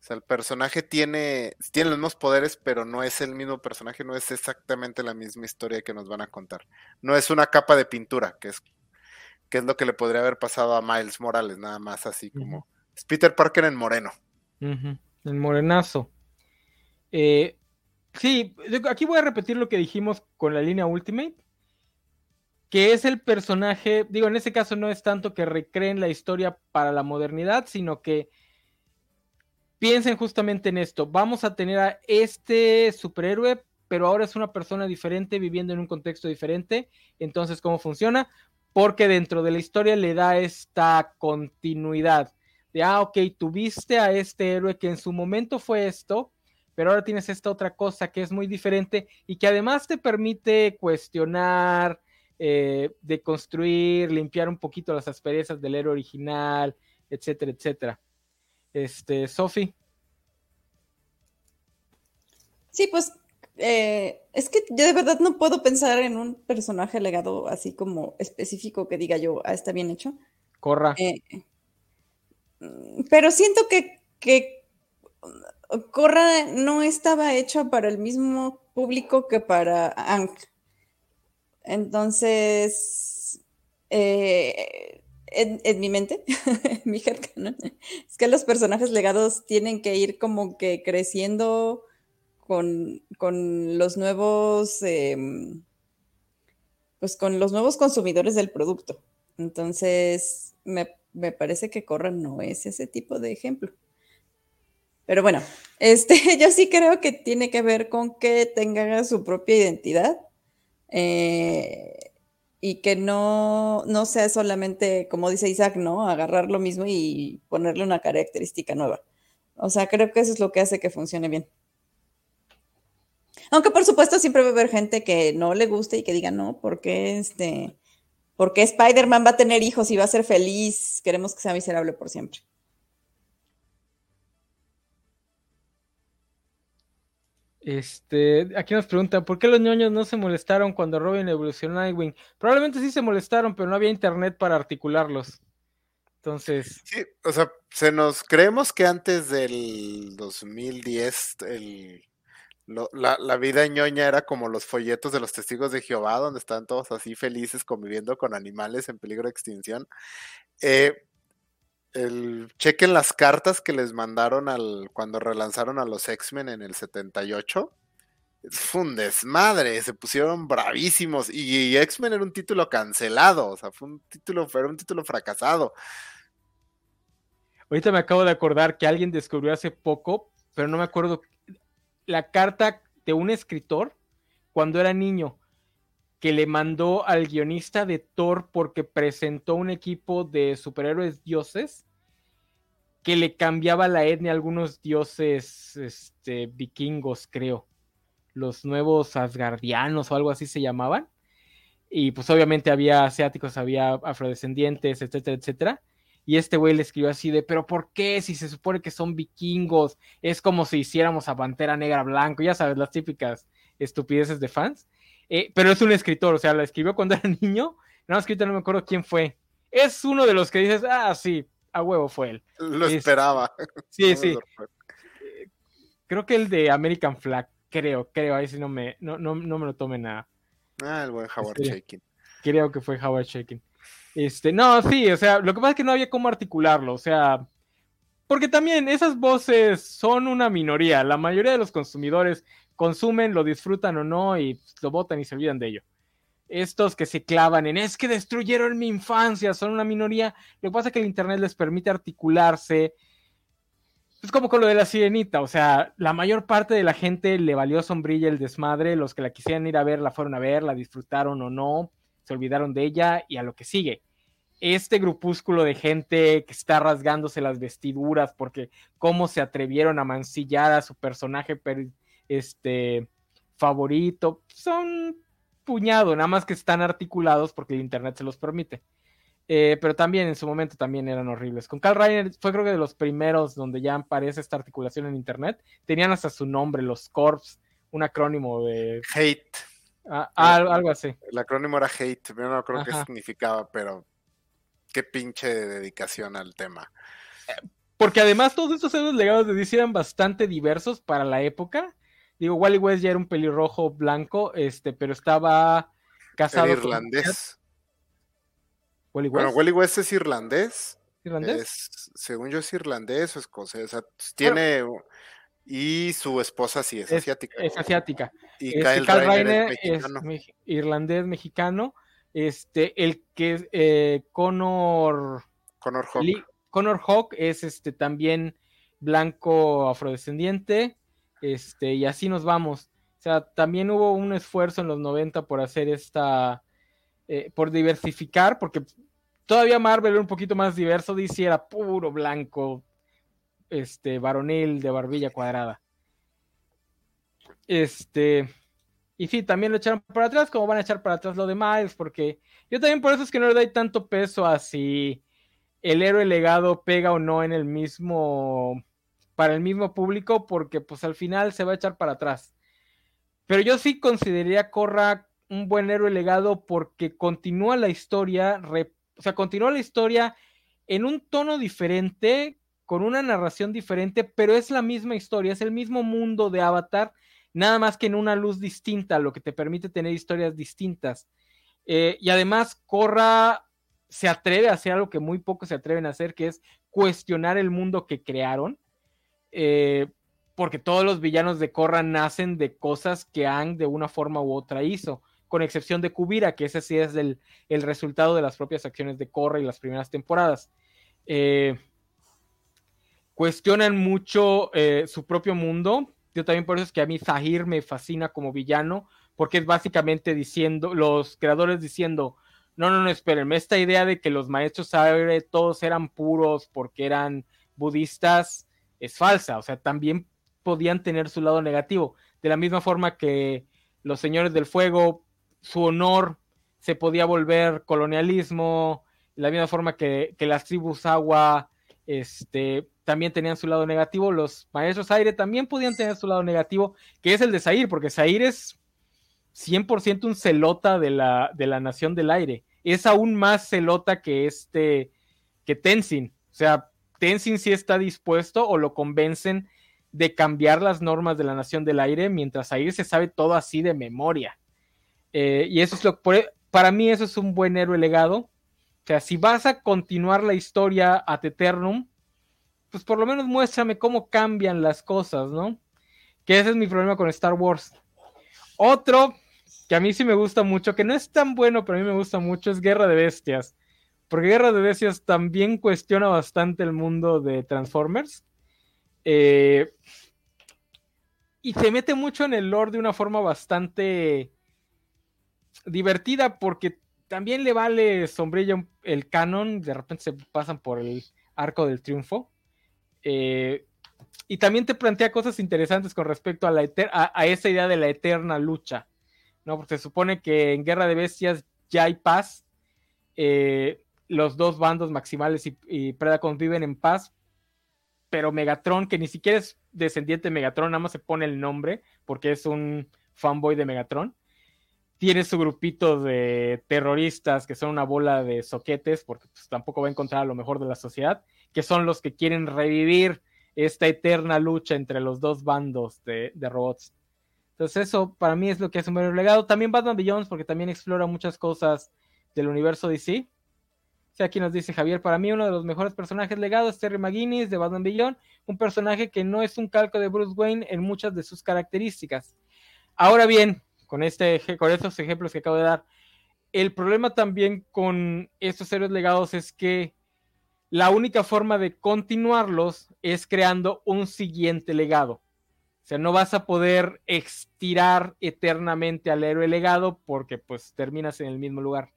O sea, el personaje tiene, tiene los mismos poderes, pero no es el mismo personaje, no es exactamente la misma historia que nos van a contar. No es una capa de pintura, que es, que es lo que le podría haber pasado a Miles Morales, nada más así como... Es Peter Parker en moreno. El morenazo. Eh, sí, aquí voy a repetir lo que dijimos con la línea Ultimate, que es el personaje, digo, en este caso no es tanto que recreen la historia para la modernidad, sino que piensen justamente en esto. Vamos a tener a este superhéroe, pero ahora es una persona diferente, viviendo en un contexto diferente. Entonces, ¿cómo funciona? Porque dentro de la historia le da esta continuidad de, ah, ok, tuviste a este héroe que en su momento fue esto, pero ahora tienes esta otra cosa que es muy diferente y que además te permite cuestionar, eh, de construir, limpiar un poquito las asperezas del héroe original, etcétera, etcétera. Este, Sofi. Sí, pues eh, es que yo de verdad no puedo pensar en un personaje legado así como específico que diga yo, ah, está bien hecho. Corra. Eh, mm, pero siento que, que Corra no estaba hecho para el mismo público que para Ang. Entonces, eh, en, mi mente, <laughs> en mi es que los personajes legados tienen que ir como que creciendo con, los nuevos, em, pues con los nuevos consumidores del producto. Entonces, me, parece que Corra no es ese tipo de ejemplo. Pero bueno, este, <laughs> yo sí creo que tiene que ver con que tenga su propia identidad. Eh, y que no, no sea solamente, como dice Isaac, ¿no? Agarrar lo mismo y ponerle una característica nueva. O sea, creo que eso es lo que hace que funcione bien. Aunque por supuesto siempre va a haber gente que no le guste y que diga, no, ¿por qué este, porque Spider-Man va a tener hijos y va a ser feliz? Queremos que sea miserable por siempre. Este, aquí nos pregunta, ¿por qué los ñoños no se molestaron cuando Robin evolucionó a Nightwing? Probablemente sí se molestaron, pero no había internet para articularlos. Entonces. Sí, o sea, se nos creemos que antes del 2010 el, la, la, vida ñoña era como los folletos de los testigos de Jehová, donde están todos así felices conviviendo con animales en peligro de extinción. Eh, el, chequen las cartas que les mandaron al cuando relanzaron a los X-Men en el 78. Fue un desmadre, se pusieron bravísimos. Y, X-Men era un título cancelado, o sea, fue un título, fue un título fracasado. Ahorita me acabo de acordar que alguien descubrió hace poco, pero no me acuerdo, la carta de un escritor cuando era niño que le mandó al guionista de Thor porque presentó un equipo de superhéroes dioses que le cambiaba la etnia a algunos dioses este, vikingos, creo. Los nuevos asgardianos o algo así se llamaban. Y pues obviamente había asiáticos, había afrodescendientes, etcétera, etcétera. Y este güey le escribió así de, pero ¿por qué? Si se supone que son vikingos, es como si hiciéramos a Pantera Negra Blanco, ya sabes, las típicas estupideces de fans. Eh, pero es un escritor, o sea, la escribió cuando <laughs> era niño, no, escrito no me acuerdo quién fue. Es uno de los que dices, ah, sí, a huevo fue él. Lo esperaba. <laughs> Sí, sí. Eh, creo que el de American Flag, creo, creo, ahí sí no me, no, no, me lo tome nada. Ah, el buen Howard este, Shaking. Creo que fue Howard Shaking. Este, no, sí, o sea, lo que pasa es que no había cómo articularlo, o sea, porque también esas voces son una minoría, la mayoría de los consumidores consumen, lo disfrutan o no y lo votan y se olvidan de ello. Estos que se clavan en es que destruyeron mi infancia, son una minoría. Lo que pasa es que el Internet les permite articularse. Es como con lo de la sirenita, o sea, la mayor parte de la gente le valió sombrilla el desmadre, los que la quisieran ir a ver la fueron a ver, la disfrutaron o no, se olvidaron de ella y a lo que sigue. Este grupúsculo de gente que está rasgándose las vestiduras porque cómo se atrevieron a mancillar a su personaje este, favorito, son puñado, nada más que están articulados porque el internet se los permite. Eh, pero también en su momento también eran horribles. Con Carl Reiner fue creo que de los primeros donde ya aparece esta articulación en internet. Tenían hasta su nombre, los Corps, un acrónimo de... Hate. Ah, algo así. El acrónimo era hate, yo no creo qué significaba, pero qué pinche dedicación al tema. porque además todos estos héroes legados de DC eran bastante diversos para la época. Digo, Wally West ya era un pelirrojo blanco, este, pero estaba casado. Era irlandés. Wally West. Bueno, Wally West es irlandés. ¿Irlandés? Es, según yo es irlandés o escocés. O sea, tiene... Y su esposa sí es, Es- asiática. Es asiática. y Este, Kyle Kyle Reiner Reiner es mexicano. me- irlandés mexicano. Este, el que es eh, Connor Connor Hawk. Lee- Connor Hawk es este también blanco afrodescendiente. Este, y así nos vamos. O sea, también hubo un esfuerzo en los 90 por hacer esta. eh, por diversificar, porque todavía Marvel era un poquito más diverso. DC era puro blanco, este, varonil de barbilla cuadrada. Este. Y sí, también lo echaron para atrás, como van a echar para atrás lo de Miles, porque yo también por eso es que no le doy tanto peso a si el héroe legado pega o no en el mismo, para el mismo público, porque pues al final se va a echar para atrás. Pero yo sí consideraría Corra un buen héroe legado porque continúa la historia, o sea, continúa la historia en un tono diferente, con una narración diferente, pero es la misma historia, es el mismo mundo de Avatar, nada más que en una luz distinta, lo que te permite tener historias distintas. Eh, y además, Corra se atreve a hacer algo que muy pocos se atreven a hacer, que es cuestionar el mundo que crearon. Eh, porque todos los villanos de Korra nacen de cosas que Ang de una forma u otra hizo, con excepción de Kubira, que ese sí es el, el resultado de las propias acciones de Korra y las primeras temporadas. Eh, cuestionan mucho eh, su propio mundo. Yo también por eso es que a mí Zahir me fascina como villano, porque es básicamente diciendo, los creadores diciendo, no, no, no, espérenme, esta idea de que los maestros aire todos eran puros porque eran budistas es falsa, o sea, también podían tener su lado negativo, de la misma forma que los señores del fuego, su honor se podía volver colonialismo, de la misma forma que, que las tribus agua este, también tenían su lado negativo, los maestros aire también podían tener su lado negativo, que es el de Zair, porque Zair es 100% un celota de la, de la nación del aire. Es aún más celota que este, que Tenzin. O sea, Tenzin sí está dispuesto o lo convencen de cambiar las normas de la nación del aire, mientras Zair se sabe todo así de memoria. Eh, y eso es lo por- para mí eso es un buen héroe legado. O sea, si vas a continuar la historia ad eternum, pues por lo menos muéstrame cómo cambian las cosas, ¿no? Que ese es mi problema con Star Wars. Otro que a mí sí me gusta mucho, que no es tan bueno, pero a mí me gusta mucho, es Guerra de Bestias. Porque Guerra de Bestias también cuestiona bastante el mundo de Transformers. Eh, y se mete mucho en el lore de una forma bastante divertida, porque también le vale sombrilla el canon, de repente se pasan por el arco del triunfo. Eh, y también te plantea cosas interesantes con respecto a, la esa idea de la eterna lucha. ¿no? Porque se supone que en Guerra de Bestias ya hay paz. eh, los dos bandos maximales y, y Predacons viven en paz. Pero Megatron, que ni siquiera es descendiente de Megatron, nada más se pone el nombre porque es un fanboy de Megatron. Tiene su grupito de terroristas que son una bola de soquetes, porque pues, tampoco va a encontrar a lo mejor de la sociedad, que son los que quieren revivir esta eterna lucha entre los dos bandos de, robots. Entonces eso para mí es lo que es un buen legado. También Batman Beyond porque también explora muchas cosas del universo DC. Aquí nos dice Javier, para mí uno de los mejores personajes legados es Terry McGuinness de Batman Beyond, un personaje que no es un calco de Bruce Wayne en muchas de sus características. Ahora bien, con, este, con estos ejemplos que acabo de dar, el problema también con estos héroes legados es que la única forma de continuarlos es creando un siguiente legado. O sea, no vas a poder estirar eternamente al héroe legado porque pues terminas en el mismo lugar.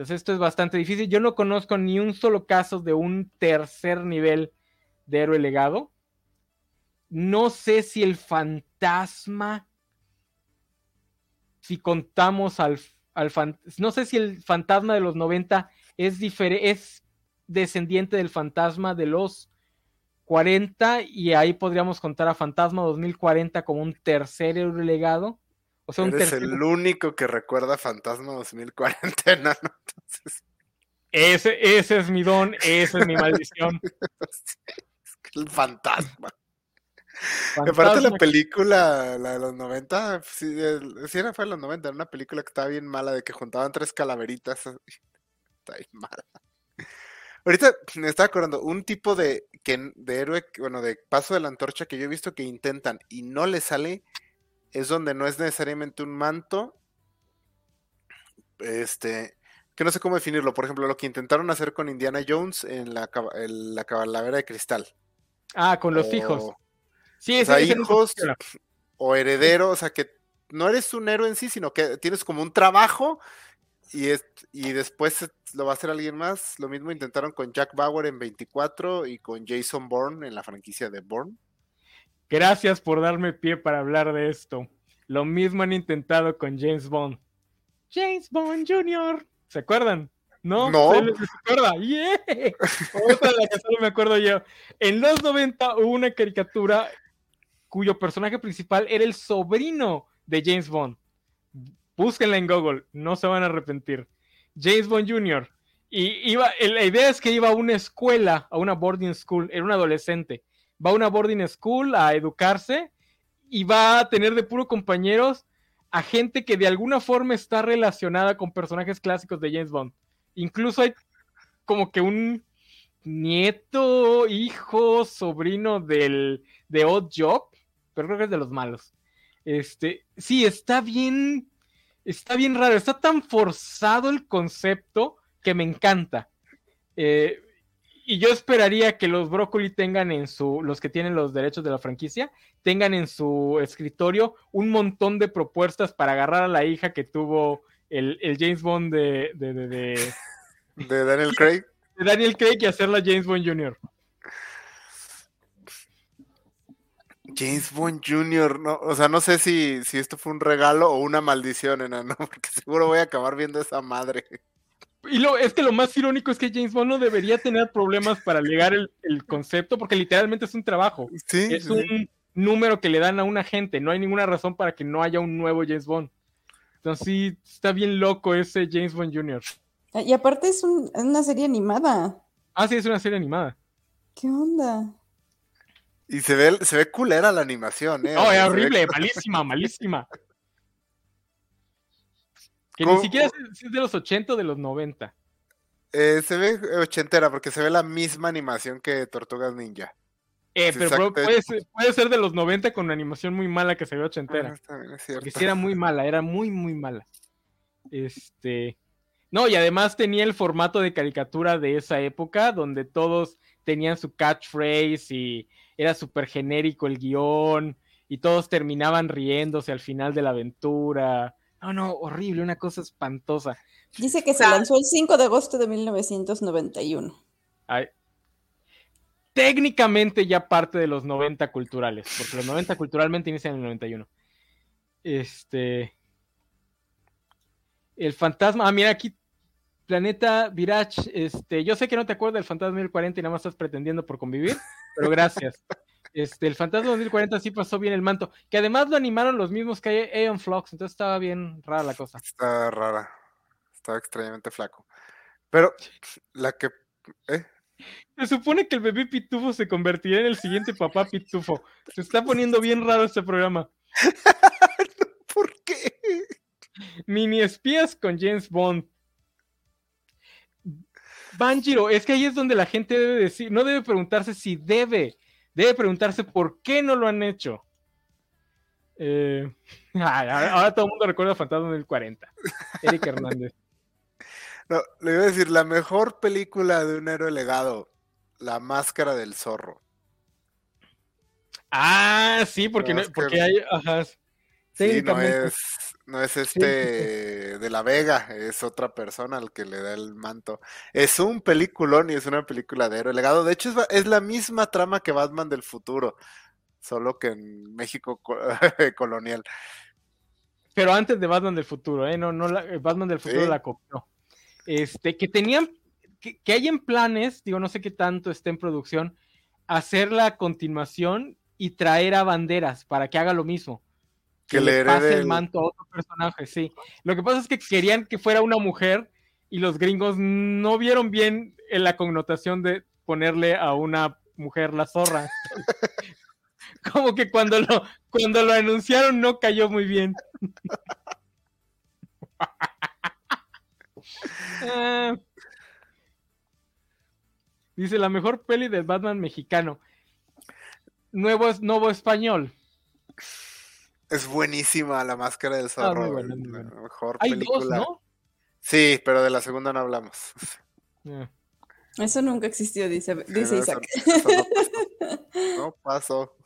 Entonces esto es bastante difícil. Yo no conozco ni un solo caso de un tercer nivel de héroe legado. No sé si el fantasma, si contamos al, al no sé si el fantasma de los 90 es, es descendiente del fantasma de los 40 y ahí podríamos contar a Fantasma 2040 como un tercer héroe legado. O sea, un Eres el único que recuerda Fantasma 2040, <laughs> no, entonces, Ese, ese es mi don, esa es mi maldición. <laughs> El fantasma. Fantasma. Aparte la película, la de los 90, sí, sí era fue de los 90, era una película que estaba bien mala, de que juntaban tres calaveritas. Está bien mala. Ahorita me estaba acordando, un tipo de, que, de héroe, bueno, de paso de la antorcha que yo he visto que intentan y no le sale, es donde no es necesariamente un manto, este, que no sé cómo definirlo, por ejemplo, lo que intentaron hacer con Indiana Jones en la, en la calavera de cristal. Ah, con los hijos. O- Sí, o ese, sea, ese nunca hijos o heredero, o sea, que no eres un héroe en sí, sino que tienes como un trabajo y, es, y después lo va a hacer alguien más. Lo mismo intentaron con Jack Bauer en 24 y con Jason Bourne en la franquicia de Bourne. Gracias por darme pie para hablar de esto. Lo mismo han intentado con James Bond. James Bond Jr. ¿Se acuerdan? No, No. ¿Se les? ¡Yeah! Otra de la que solo me acuerdo yo. En los 90 hubo una caricatura cuyo personaje principal era el sobrino de James Bond. Búsquenla en Google, no se van a arrepentir. James Bond Jr. Y iba, la idea es que iba a una escuela, a una boarding school, era un adolescente. Va a una boarding school a educarse y va a tener de puro compañeros a gente que de alguna forma está relacionada con personajes clásicos de James Bond. Incluso hay como que un nieto, hijo, sobrino del de Odd Job, pero creo que es de los malos. Este, sí, está bien, está bien raro, está tan forzado el concepto que me encanta. Eh, y yo esperaría que los Brócoli tengan en su, los que tienen los derechos de la franquicia, tengan en su escritorio un montón de propuestas para agarrar a la hija que tuvo el, el James Bond de, de, de, de, De Daniel Craig. de Daniel Craig y hacerla James Bond Jr. James Bond Jr., no, o sea, no sé si, si esto fue un regalo o una maldición, enano, <laughs> porque seguro voy a acabar viendo esa madre. Y lo, es que lo más irónico es que James Bond no debería tener problemas para llegar el, el concepto, porque literalmente es un trabajo. Sí, Es sí, un número que le dan a una gente. No hay ninguna razón para que no haya un nuevo James Bond. Entonces sí, está bien loco ese James Bond Jr. Y aparte es un- es una serie animada. Ah, sí, es una serie animada. ¿Qué onda? Y se ve, se ve culera la animación, ¿eh? No, es ve- horrible, <laughs> malísima, malísima. Que ni ¿Cómo- siquiera es, es de los 80 o de los 90. eh, se ve ochentera porque se ve la misma animación que Tortugas Ninja. Eh, pero puede ser, puede ser de los 90 con una animación muy mala que se ve ochentera. Ah. Porque sí era muy mala, era muy, muy mala. Este. No, y además tenía el formato de caricatura de esa época, donde todos tenían su catchphrase y era súper genérico el guion, y todos terminaban riéndose al final de la aventura. No, no, horrible, una cosa espantosa. Dice que se lanzó el 5 de agosto de 1991. Ay. Técnicamente ya parte de los 90 culturales, porque los 90 culturalmente inician en el 91. Este. El fantasma. Ah, mira aquí. Planeta Virach. Este, yo sé que no te acuerdas del fantasma 1040 y nada más estás pretendiendo por convivir, pero gracias. <laughs> Este, el fantasma 2040 sí pasó bien el manto, que además lo animaron los mismos que Aeon Flux, entonces estaba bien rara la cosa. Está rara. Estaba extrañamente flaco. Pero la que. ¿eh? Se supone que el bebé pitufo se convertirá en el siguiente papá pitufo. Se está poniendo bien raro este programa. <laughs> ¿Por qué? Mini espías con James Bond. Banjiro, es que ahí es donde la gente debe decir, no debe preguntarse si debe, debe preguntarse por qué no lo han hecho. Eh, <laughs> ahora, ahora todo el mundo recuerda Fantasma del 40. Eric Hernández. <laughs> No, le iba a decir, la mejor película de un héroe legado, La Máscara del Zorro. Ah, sí, porque, No, porque hay, ajá, Sí, no es, no es este de la Vega, es otra persona al que le da el manto. Es un peliculón y es una película de héroe legado. De hecho, es, la misma trama que Batman del futuro, solo que en México co- <laughs> colonial. pero antes de Batman del futuro, ¿eh? No, no la- eh, Batman del futuro Sí. la copió. Este, que tenían, que, que hay en planes, digo, no sé qué tanto esté en producción, hacer la continuación y traer a banderas para que haga lo mismo. Que, Que le pase el manto a otro personaje, sí. Lo que pasa es que querían que fuera una mujer y los gringos no vieron bien en la connotación de ponerle a una mujer, la zorra. <laughs> Como que cuando lo, cuando lo anunciaron no cayó muy bien. Ah. Dice la mejor peli del Batman mexicano. Nuevo, nuevo español. Es buenísima la máscara del zorro. Ah, muy buena, güey, muy la mejor Hay película. dos, ¿no? Sí, pero de la segunda no hablamos. Ah. Eso nunca existió, dice, dice No, Isaac. eso no pasó. No <laughs> pasó.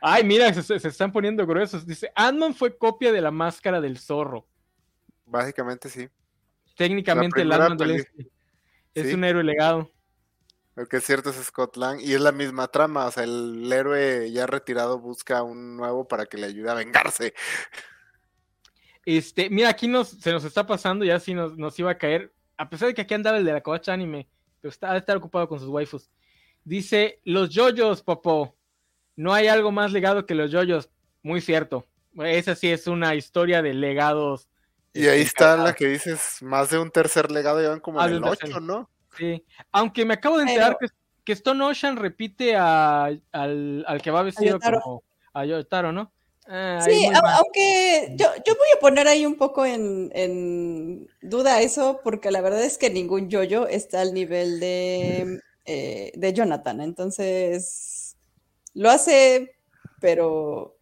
Ay, mira, se, se están poniendo gruesos. Dice, Ant-Man fue copia de la máscara del zorro. Básicamente sí. Técnicamente el Ant-Man este es Sí. un héroe legado. Lo que es cierto es Scott Lang y es la misma trama. O sea, el héroe ya retirado busca un nuevo para que le ayude a vengarse. Este, mira, aquí nos, se nos está pasando, ya sí nos, nos iba a caer. A pesar de que aquí andaba el de la covacha anime, pero está, estar ocupado con sus waifus. Dice, los yoyos, Popo. No hay algo más legado que los yoyos. Muy cierto. Esa sí es una historia de legados. Y ahí este, está la que dices, más de un tercer legado, ya van como Ah, en el un tercer. 8, ¿no? Sí. Aunque me acabo de enterar Pero- que, que Stone Ocean repite a- al, al que va vestido como a Yotaro, ¿no? Ah, Sí, aunque yo, yo voy a poner ahí un poco en, en duda eso, porque la verdad es que ningún yoyo está al nivel de, eh, de Jonathan. Entonces, lo hace, pero...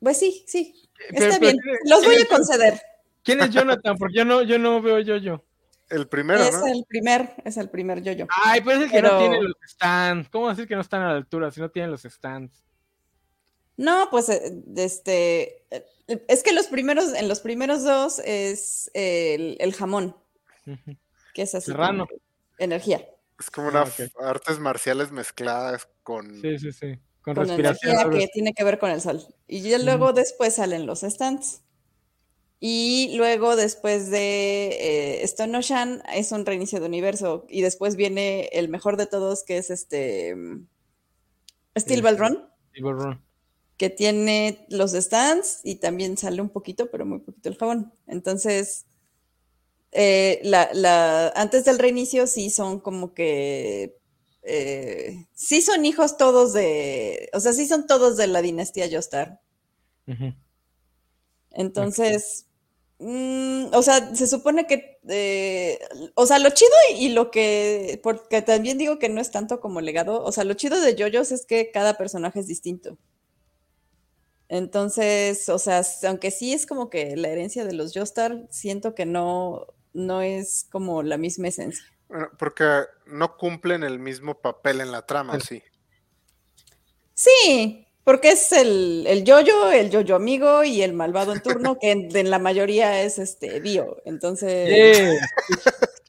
Pues sí, sí, está pero bien. ¿quién- Los voy a conceder. ¿Quién es Jonathan? Porque yo no, yo no veo yo-yo. El primero, Es ¿no? el primer, es el primer yoyo. Ay, pero es el que no tiene los stands. ¿Cómo decir que no están a la altura si no tienen los stands? No, pues eh, este eh, es que los primeros, en los primeros dos es el, el jamón, que es así Serrano. como energía. Es como una Ah, artes marciales mezcladas con... Sí, sí, sí. Con, con respiración. energía que tiene que ver con el sol. Y ya luego después salen los stands. Y luego después de eh, Stone Ocean es un reinicio de universo. Y después viene el mejor de todos, que es este mm, Steel Ball. Run, Evil Run. que tiene los stands y también sale un poquito, pero muy poquito el jabón. Entonces, eh, la, la- antes del reinicio sí son como que eh, sí son hijos todos de, o sea, sí son todos de la dinastía Joestar. Ujú. Entonces, mm, o sea, se supone que, eh, o sea, lo chido y, y lo que, porque también digo que no es tanto como legado, o sea, lo chido de JoJo's es que cada personaje es distinto. Entonces, o sea, aunque sí es como que la herencia de los Joestar, siento que no, no es como la misma esencia. Bueno, porque no cumplen el mismo papel en la trama, sí. Sí, porque es el, el yoyo, el yoyo amigo y el malvado en turno, que en, en la mayoría es este Dio. Entonces, Yeah.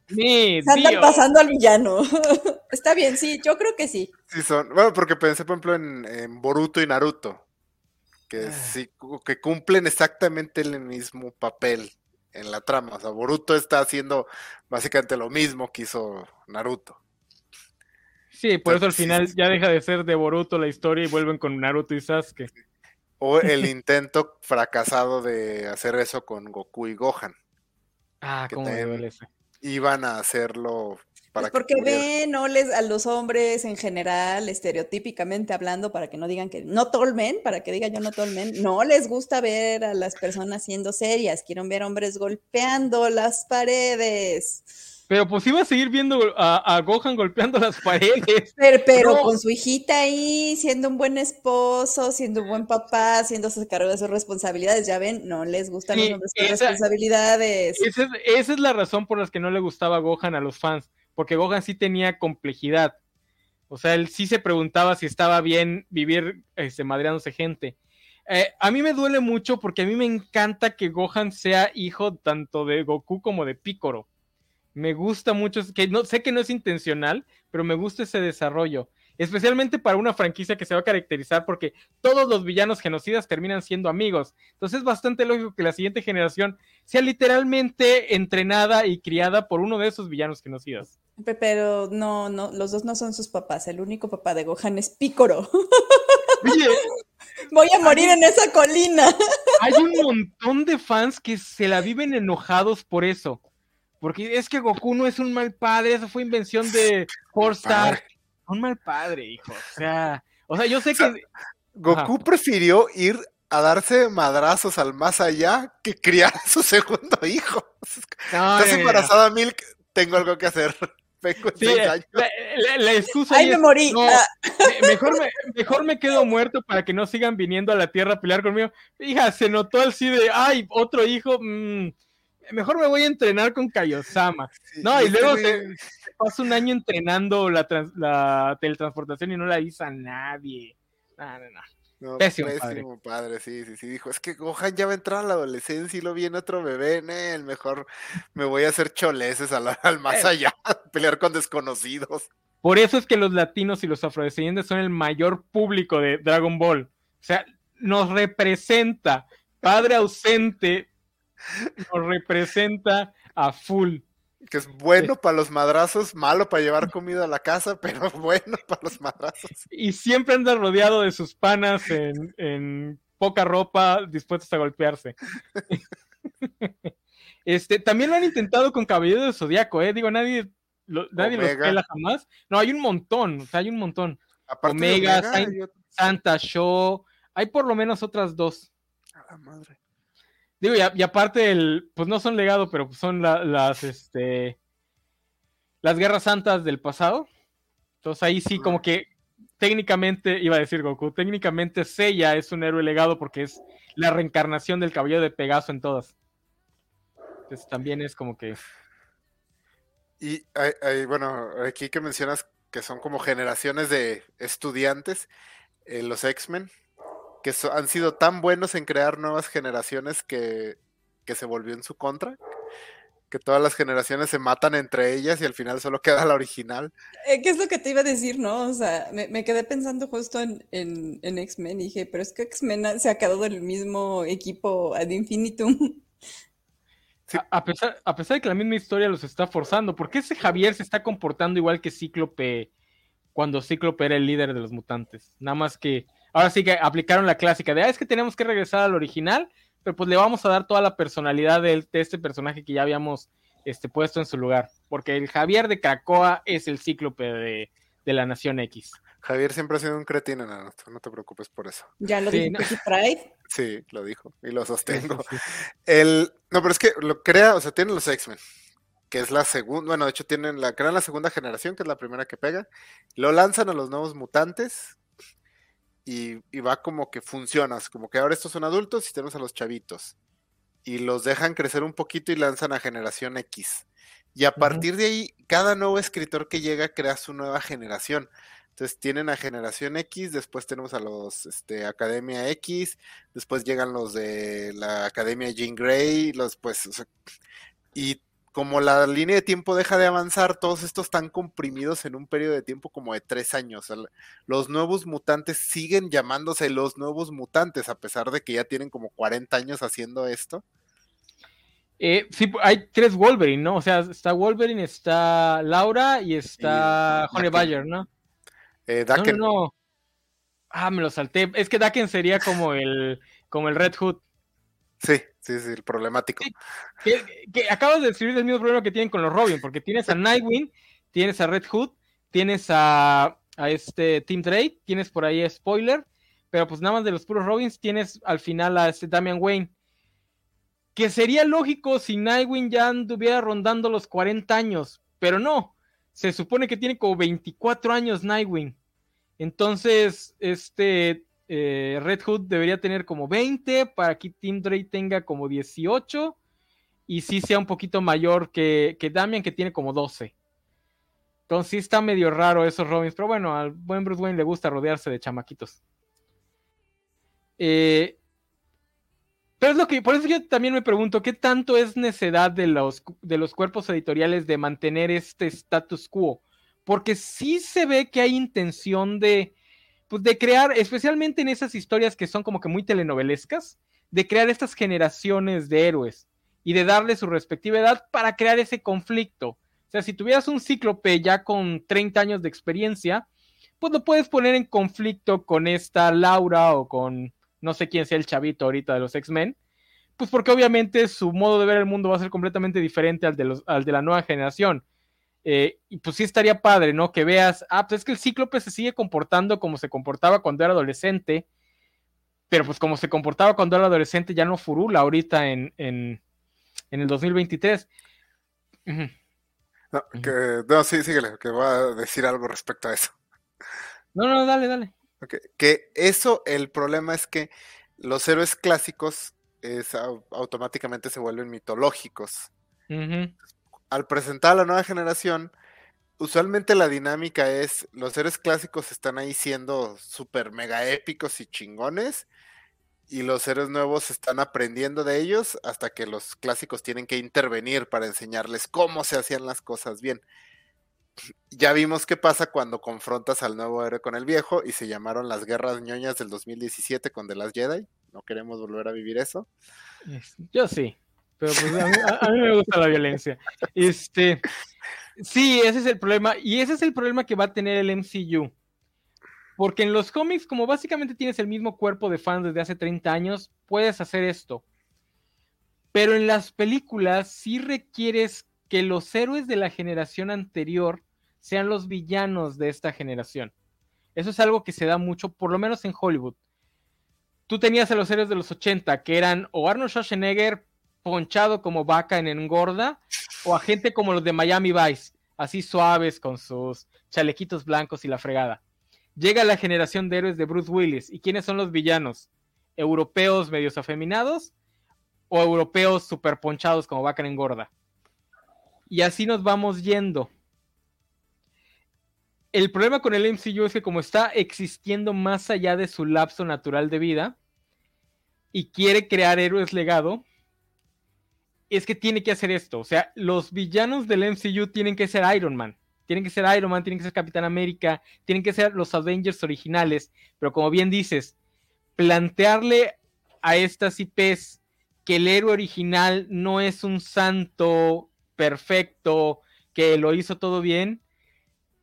Mi se andan Dio. pasando al villano. <laughs> Está bien, sí, yo creo que sí. Sí son. Bueno, porque pensé, por ejemplo, en, en Boruto y Naruto. Que Ah. sí, que cumplen exactamente el mismo papel en la trama. O sea, Boruto está haciendo básicamente lo mismo que hizo Naruto. Sí, por eso al final ya deja de ser de Boruto la historia y vuelven con Naruto y Sasuke. O el intento fracasado de hacer eso con Goku y Gohan. Ah, cómo me también- duele ese. Iban a hacerlo para Pues porque que ven, no les, a los hombres en general, estereotípicamente hablando, para que no digan que no tolmen, para que diga yo no tolmen, no les gusta ver a las personas siendo serias, quieren ver hombres golpeando las paredes. Pero pues iba a seguir viendo a, a Gohan golpeando las paredes. <laughs> Pero, pero No. con su hijita ahí, siendo un buen esposo, siendo un buen papá, haciéndose cargo de sus responsabilidades, ya ven, no les gustan Sí, los esa- responsabilidades. Esa es, esa es la razón por la que no le gustaba Gohan a los fans, porque Gohan sí tenía complejidad. O sea, él sí se preguntaba si estaba bien vivir este, madreándose gente. Eh, a mí me duele mucho porque a mí me encanta que Gohan sea hijo tanto de Goku como de Piccolo. Me gusta mucho, que no sé que no es intencional, pero me gusta ese desarrollo. Especialmente para una franquicia que se va a caracterizar porque todos los villanos genocidas terminan siendo amigos. Entonces es bastante lógico que la siguiente generación sea literalmente entrenada y criada por uno de esos villanos genocidas. Pe- Pero no, no, los dos no son sus papás. El único papá de Gohan es Pícoro. Oye, <laughs> Voy a morir en esa colina. <laughs> hay un montón de fans que se la viven enojados por eso. Porque es que Goku no es un mal padre, eso fue invención de <laughs> Four Star. un mal padre, hijo. O sea, o sea, yo sé que. Goku prefirió ir a darse madrazos al más allá que criar a su segundo hijo. Estás embarazada, Milk, tengo algo que hacer. <laughs> Sí, la, excusa Ay, me morí. Ah. mejor, me, mejor me quedo muerto para que no sigan viniendo a la tierra a pelear conmigo. Hija, se notó así de, ay, otro hijo, mm, mejor me voy a entrenar con Kaiosama. no, y luego se, pasa un año entrenando la, la teletransportación y no la dice a nadie. No, no, no. No, pésimo, padre. sí, sí, sí. Dijo, es que Gohan ya va a entrar a la adolescencia y lo viene otro bebé, en el mejor me voy a hacer choleses al, al más eh. allá, <laughs> pelear con desconocidos. Por eso es que los latinos y los afrodescendientes son el mayor público de Dragon Ball. O sea, nos representa, padre ausente, nos representa a full que es bueno para los madrazos, malo para llevar comida a la casa, <laughs> pero bueno para los madrazos. Y siempre anda rodeado de sus panas en, poca ropa, dispuestos a golpearse. <laughs> este, también lo han intentado con Caballero de Zodíaco, ¿eh? Digo, nadie, nadie los pela jamás. No, hay un montón, o sea, hay un montón. Omega, Santa Show, hay por lo menos otras dos. A la madre. Digo, y, aparte, el, pues no son legado, pero son las, este, las guerras santas del pasado. Entonces ahí sí, como que técnicamente, iba a decir Goku, técnicamente Seiya es un héroe legado porque es la reencarnación del cabello de Pegaso en todas. Entonces también es como que... Y hay, bueno, aquí que mencionas que son como generaciones de estudiantes, eh, los X-Men, que han sido tan buenos en crear nuevas generaciones que, se volvió en su contra. Que todas las generaciones se matan entre ellas y al final solo queda la original. Eh, ¿Qué es lo que te iba a decir, no? O sea, me, quedé pensando justo en, en, X-Men y dije, pero es que X-Men se ha quedado del mismo equipo ad infinitum. <laughs> A, pesar, a pesar de que la misma historia los está forzando, ¿por qué ese Javier se está comportando igual que Cíclope cuando Cíclope era el líder de los mutantes? Nada más que ahora sí que aplicaron la clásica de, ah, es que tenemos que regresar al original, pero pues le vamos a dar toda la personalidad de, este personaje que ya habíamos este, puesto en su lugar, porque el Javier de Cracoa es el cíclope de, la Nación X. Javier siempre ha sido un cretino, no, no te preocupes por eso. Ya lo dijo Pride. Sí, lo dijo y lo sostengo. El, no, pero es que lo crea, o sea, tienen los X-Men, que es la segunda, bueno, de hecho tienen la, crean la segunda generación, que es la primera que pega, lo lanzan a los nuevos mutantes, y, va como que funcionas, como que ahora estos son adultos y tenemos a los chavitos. Y los dejan crecer un poquito y lanzan a generación X. Y a partir de ahí, cada nuevo escritor que llega crea su nueva generación. Entonces tienen a generación X, después tenemos a los este, Academia X, después llegan los de la Academia Jean Grey, los pues, y como la línea de tiempo deja de avanzar, todos estos están comprimidos en un periodo de tiempo como de tres años. Los nuevos mutantes siguen llamándose los nuevos mutantes, a pesar de que ya tienen como 40 años haciendo esto. Eh, sí, hay tres Wolverine, ¿no? O sea, está Wolverine, está Laura y está Honey Bayer, ¿no? Eh, Daken. No, no, Ah, me lo salté. Es que Daken sería como el, como el Red Hood. Sí, sí, sí, el problemático. que, acabas de describir el mismo problema que tienen con los Robin, porque tienes a <laughs> Nightwing, tienes a Red Hood, tienes a, este Team Drake, tienes por ahí a Spoiler, pero pues nada más de los puros Robins tienes al final a este Damian Wayne. Que sería lógico si Nightwing ya anduviera rondando los 40 años, pero no. Se supone que tiene como 24 años Nightwing. Entonces, este eh, Red Hood debería tener como 20 para que Tim Drake tenga como 18 y sí sea un poquito mayor que, que Damian que tiene como 12. Entonces sí está medio raro esos Robins, pero bueno, al buen Bruce Wayne le gusta rodearse de chamaquitos. Eh, pero es lo que, por eso yo también me pregunto, ¿qué tanto es necedad de los, de los cuerpos editoriales de mantener este status quo? Porque sí se ve que hay intención de, pues de crear, especialmente en esas historias que son como que muy telenovelescas, de crear estas generaciones de héroes y de darle su respectiva edad para crear ese conflicto. O sea, si tuvieras un cíclope ya con 30 años de experiencia, pues lo puedes poner en conflicto con esta Laura o con no sé quién sea el chavito ahorita de los X-Men, pues porque obviamente su modo de ver el mundo va a ser completamente diferente al de, los, al de la nueva generación. Eh, y pues sí estaría padre, ¿no? Que veas, ah, pues es que el Cíclope se sigue comportando como se comportaba cuando era adolescente, pero pues como se comportaba cuando era adolescente ya no furula ahorita en, en, en el 2023. No, que, no, sí, síguele, que voy a decir algo respecto a eso. No, no, dale, dale. Okay. Que eso, el problema es que los héroes clásicos es, automáticamente se vuelven mitológicos. Al presentar a la nueva generación, usualmente la dinámica es, los héroes clásicos están ahí siendo súper mega épicos y chingones, y los héroes nuevos están aprendiendo de ellos hasta que los clásicos tienen que intervenir para enseñarles cómo se hacían las cosas bien. <sniffs> Ya vimos qué pasa cuando confrontas al nuevo héroe con el viejo y se llamaron las guerras ñoñas del 2017 con The Last Jedi. No queremos volver a vivir eso. Yo sí, pero pues a mí, me gusta la violencia. Este, sí, ese es el problema y ese es el problema que va a tener el MCU porque en los cómics, como básicamente tienes el mismo cuerpo de fans desde hace 30 años, puedes hacer esto. Pero en las películas sí requieres que los héroes de la generación anterior sean los villanos de esta generación. Eso es algo que se da mucho, por lo menos en Hollywood. Tú tenías a los héroes de los 80, que eran o Arnold Schwarzenegger ponchado como vaca en engorda, o a gente como los de Miami Vice, así suaves con sus chalequitos blancos y la fregada. Llega la generación de héroes de Bruce Willis. ¿Y quiénes son los villanos? ¿Europeos medios afeminados o europeos super ponchados como vaca engorda? Y así nos vamos yendo. El problema con el MCU es que como está existiendo más allá de su lapso natural de vida y quiere crear héroes legado, es que tiene que hacer esto. O sea, los villanos del MCU tienen que ser Iron Man tienen que ser Iron Man, tienen que ser Capitán América, tienen que ser los Avengers originales, pero como bien dices, plantearle a estas IPs que el héroe original no es un santo perfecto, que lo hizo todo bien,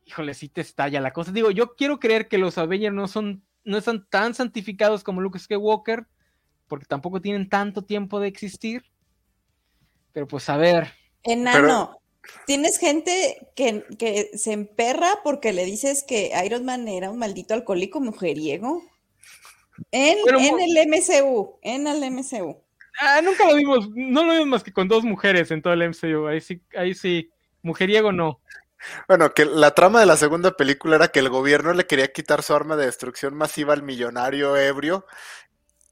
híjole, sí te estalla la cosa. Digo, yo quiero creer que los Avengers no son, no están tan santificados como Luke Skywalker, porque tampoco tienen tanto tiempo de existir. Pero pues a ver. Enano, Tienes gente que, se emperra porque le dices que Iron Man era un maldito alcohólico mujeriego. En, el MCU, en el MCU. Ah, nunca lo vimos, no lo vimos más que con dos mujeres en todo el MCU. Ahí sí, ahí sí, mujeriego no. Bueno, que la trama de la segunda película era que el gobierno le quería quitar su arma de destrucción masiva al millonario ebrio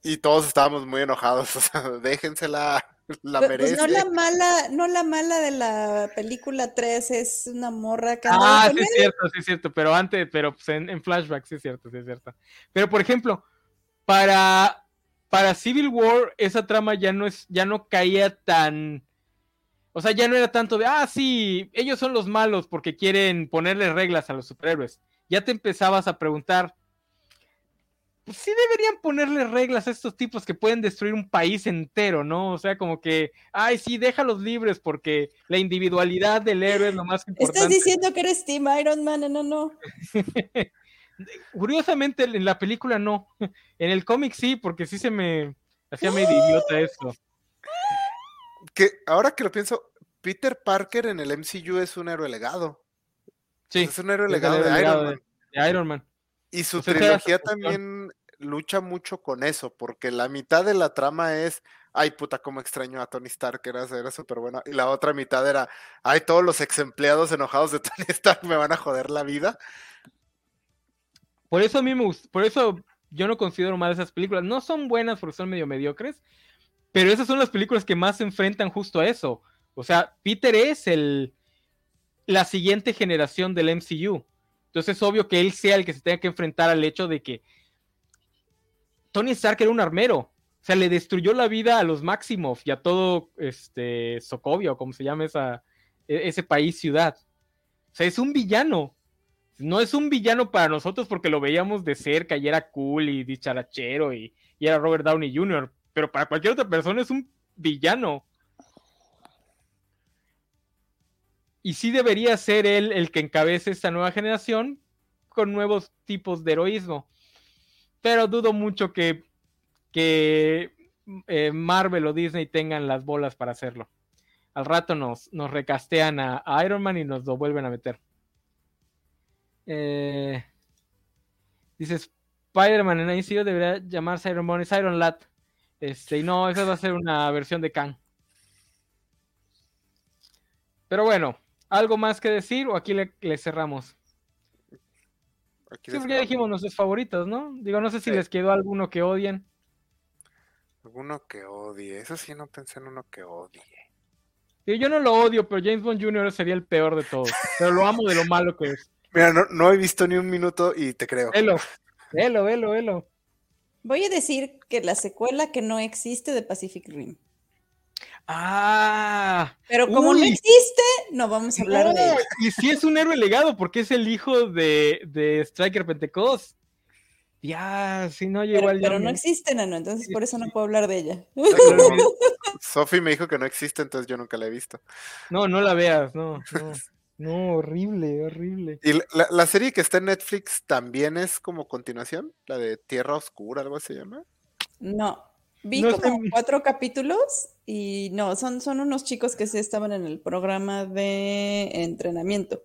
y todos estábamos muy enojados. <laughs> O sea, déjensela <laughs> la merece. Pues no la mala, no la mala de la película 3 es una morra Ah, sí es cierto, sí es cierto, pero antes, pero pues en, flashback sí es cierto, sí es cierto. Pero por ejemplo, para para Civil War esa trama ya no es ya no caía tan o sea, ya no era tanto de, ah, sí, ellos son los malos porque quieren ponerle reglas a los superhéroes. Ya te empezabas a preguntar, pues sí deberían ponerle reglas a estos tipos que pueden destruir un país entero, ¿no? O sea, como que, ay, sí, déjalos libres porque la individualidad del héroe es lo más importante. Estás diciendo que eres Team Iron Man, no, no. <laughs> Curiosamente en la película no, en el cómic sí, porque sí se me hacía medio idiota eso. Que ahora que lo pienso, Peter Parker en el MCU es un héroe legado. Sí. Es un héroe legado de, Iron Man. De Iron Man. Y su trilogía también lucha mucho con eso, porque la mitad de la trama es, ay puta, cómo extraño a Tony Stark, era, era súper buena, y la otra mitad era, ay, todos los ex empleados enojados de <laughs> Tony Stark me van a joder la vida. Por eso a mí me gusta, por eso yo no considero mal esas películas, no son buenas porque son medio mediocres, pero esas son las películas que más se enfrentan justo a eso. O sea, Peter es el la siguiente generación del MCU. Entonces es obvio que él sea el que se tenga que enfrentar al hecho de que Tony Stark era un armero. O sea, le destruyó la vida a los Maximoff y a todo este Sokovia, o como se llama esa, e, ese país, ciudad. O sea, es un villano. No es un villano para nosotros porque lo veíamos de cerca y era cool y dicharachero y era Robert Downey Jr., pero para cualquier otra persona es un villano. Y sí debería ser él el que encabece esta nueva generación con nuevos tipos de heroísmo pero dudo mucho que, que eh, Marvel o Disney tengan las bolas para hacerlo. al rato nos, recastean a, a Iron Man y nos lo vuelven a meter. Eh, dice Spider-Man en ICU debería llamarse Iron Man, es Iron Lad. Este, y no, esa va a ser una versión de Kang. Pero bueno, ¿algo más que decir o aquí le, le cerramos? Aquí Sí, porque ya dijimos nuestros favoritos, ¿no? Digo, no sé si Sí. les quedó alguno que odien. Alguno que odie. Eso sí, no pensé en uno que odie. Digo, yo no lo odio, pero James Bond Jr. sería el peor de todos. Pero lo amo de lo malo que es. <laughs> Mira, no, no he visto ni un minuto y te creo. Velo, velo, velo, velo. Voy a decir que la secuela que no existe de Pacific Rim. Ah, Pero como no existe, no vamos a hablar de ella. y sí es un héroe legado porque es el hijo de, de Striker Pentecost. Ya, si no, yo Pero, igual ya pero no me- existe, Nano, entonces Sí, por eso no puedo hablar de ella. <laughs> Sophie me dijo que no existe, entonces yo nunca la he visto. No, no la veas, no, no. No, horrible, horrible. ¿Y la- la, serie que está en Netflix también es como continuación? ¿La de Tierra Oscura, algo se llama? No. Vi No como sé. cuatro capítulos y no, son, son unos chicos que sí estaban en el programa de entrenamiento.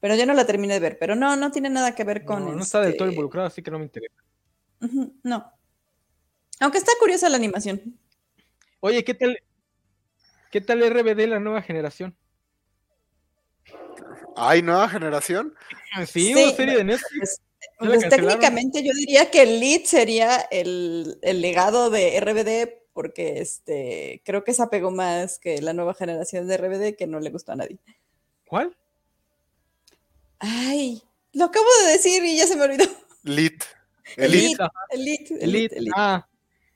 Pero yo no la terminé de ver, pero no, no tiene nada que ver con No, no está del todo este- involucrado, así que no me interesa. No. Aunque está curiosa la animación. Oye, ¿qué tal? ¿Qué tal RBD la nueva generación? ¿Hay nueva generación? Sí, Sí, una serie de Netflix. Pues, ¿Ya la pues, técnicamente yo diría que el lead sería el, el legado de RBD, porque este creo que se apegó más que la nueva generación de RBD, que no le gustó a nadie. ¿Cuál? Ay, lo acabo de decir y ya se me olvidó. Lit. Elite, Elite. Elite, Elite. Ah,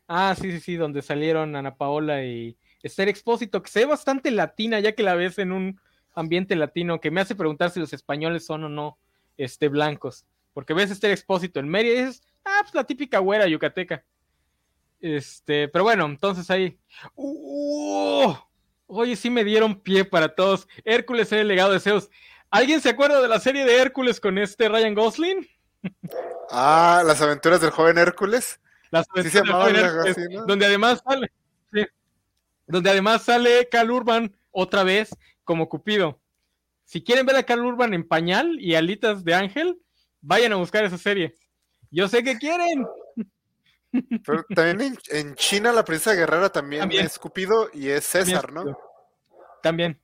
ah, sí, sí, sí, donde salieron Ana Paola y Esther Expósito, que se ve bastante latina, ya que la ves en un ambiente latino, que me hace preguntar si los españoles son o no este, blancos. Porque ves Esther Expósito en Mérida y dices, ah, pues la típica güera yucateca. Este, pero bueno, entonces ahí. ¡Uh! Oye, sí me dieron pie para todos. Hércules era el legado de Zeus. ¿Alguien se acuerda de la serie de Hércules con este Ryan Gosling? Ah, las aventuras del joven Hércules. Las Sí se aventuras llamaba de algo Hércules, así, ¿no? donde además sale sí, donde además sale Cal Urban otra vez como Cupido. Si quieren ver a Cal Urban en pañal y alitas de ángel, vayan a buscar esa serie. Yo sé que quieren. Pero también en, en China la princesa guerrera también, También. es Cupido y es César, ¿no? También.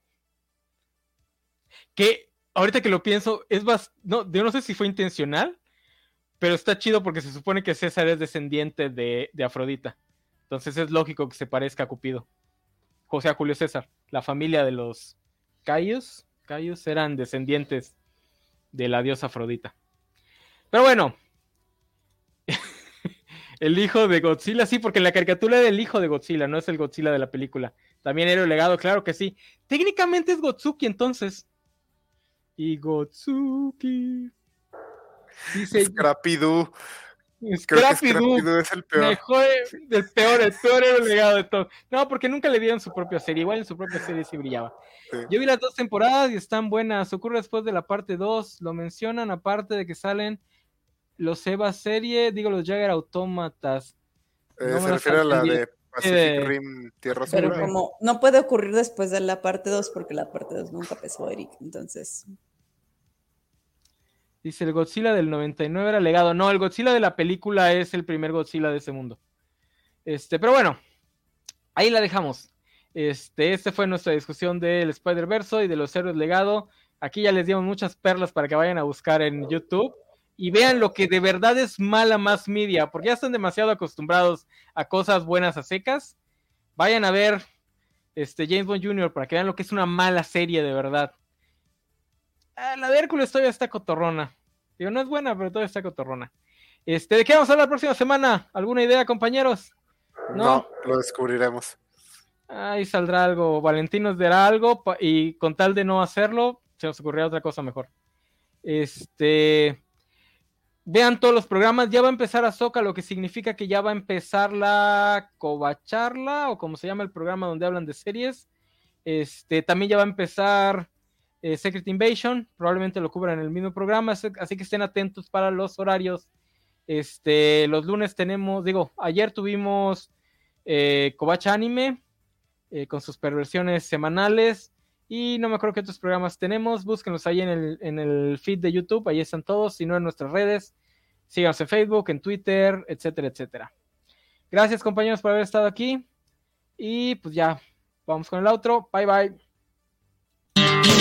Que ahorita que lo pienso, es bas- no, yo no sé si fue intencional, pero está chido porque se supone que César es descendiente de, de Afrodita. Entonces es lógico que se parezca a Cupido. O sea, Julio César. La familia de los Cayos, Cayos eran descendientes de la diosa Afrodita. Pero bueno. El hijo de Godzilla, sí, porque en la caricatura era el hijo de Godzilla, no es el Godzilla de la película. También era el legado, claro que sí. Técnicamente es Gotsuki entonces. Y Gotsuki. Dice Scrappy-Doo. Es el peor. Mejor, el peor, el peor era el legado de todo. No, porque nunca le dieron su propia serie. Igual en su propia serie sí brillaba. Sí. Yo vi las dos temporadas y están buenas. Ocurre después de la parte 2. Lo mencionan, aparte de que salen los Eva serie, digo los Jagger Autómatas. Eh, no me se refiere a la de Pacific Eh, Rim Tierra Pero como no puede ocurrir después de la parte 2, porque la parte 2 nunca pesó Eric, entonces. Dice el Godzilla del 99 era legado. No, el Godzilla de la película es el primer Godzilla de ese mundo. Este, pero bueno, ahí la dejamos. Este, este fue nuestra discusión del Spider-Verse y de los héroes legado. Aquí ya les dimos muchas perlas para que vayan a buscar en YouTube y vean lo que de verdad es mala más media, porque ya están demasiado acostumbrados a cosas buenas a secas. Vayan a ver este James Bond Jr. para que vean lo que es una mala serie de verdad. Ah, la de Hércules todavía está cotorrona. Digo, no es buena, pero todavía está cotorrona. Este, ¿de qué vamos a hablar la próxima semana? ¿Alguna idea, compañeros? no. no. lo descubriremos. Ahí saldrá algo. Valentín nos dará algo y con tal de no hacerlo, se nos ocurrirá otra cosa mejor. Este. Vean todos los programas. Ya va a empezar Azoka, lo que significa que ya va a empezar la Covacharla, o como se llama el programa donde hablan de series. Este, también ya va a empezar eh, Secret Invasion. Probablemente lo cubran en el mismo programa. así- que estén atentos para los horarios. Este, los lunes tenemos, digo, ayer tuvimos eh, Anime. eh, con sus perversiones semanales. Y no me acuerdo qué otros programas tenemos. Búsquenlos ahí en el, en el feed de YouTube. Ahí están todos. Si no, en nuestras redes. Síganos en Facebook, en Twitter, etcétera, etcétera. Gracias, compañeros, por haber estado aquí. Y pues ya, vamos con el otro. Bye, bye.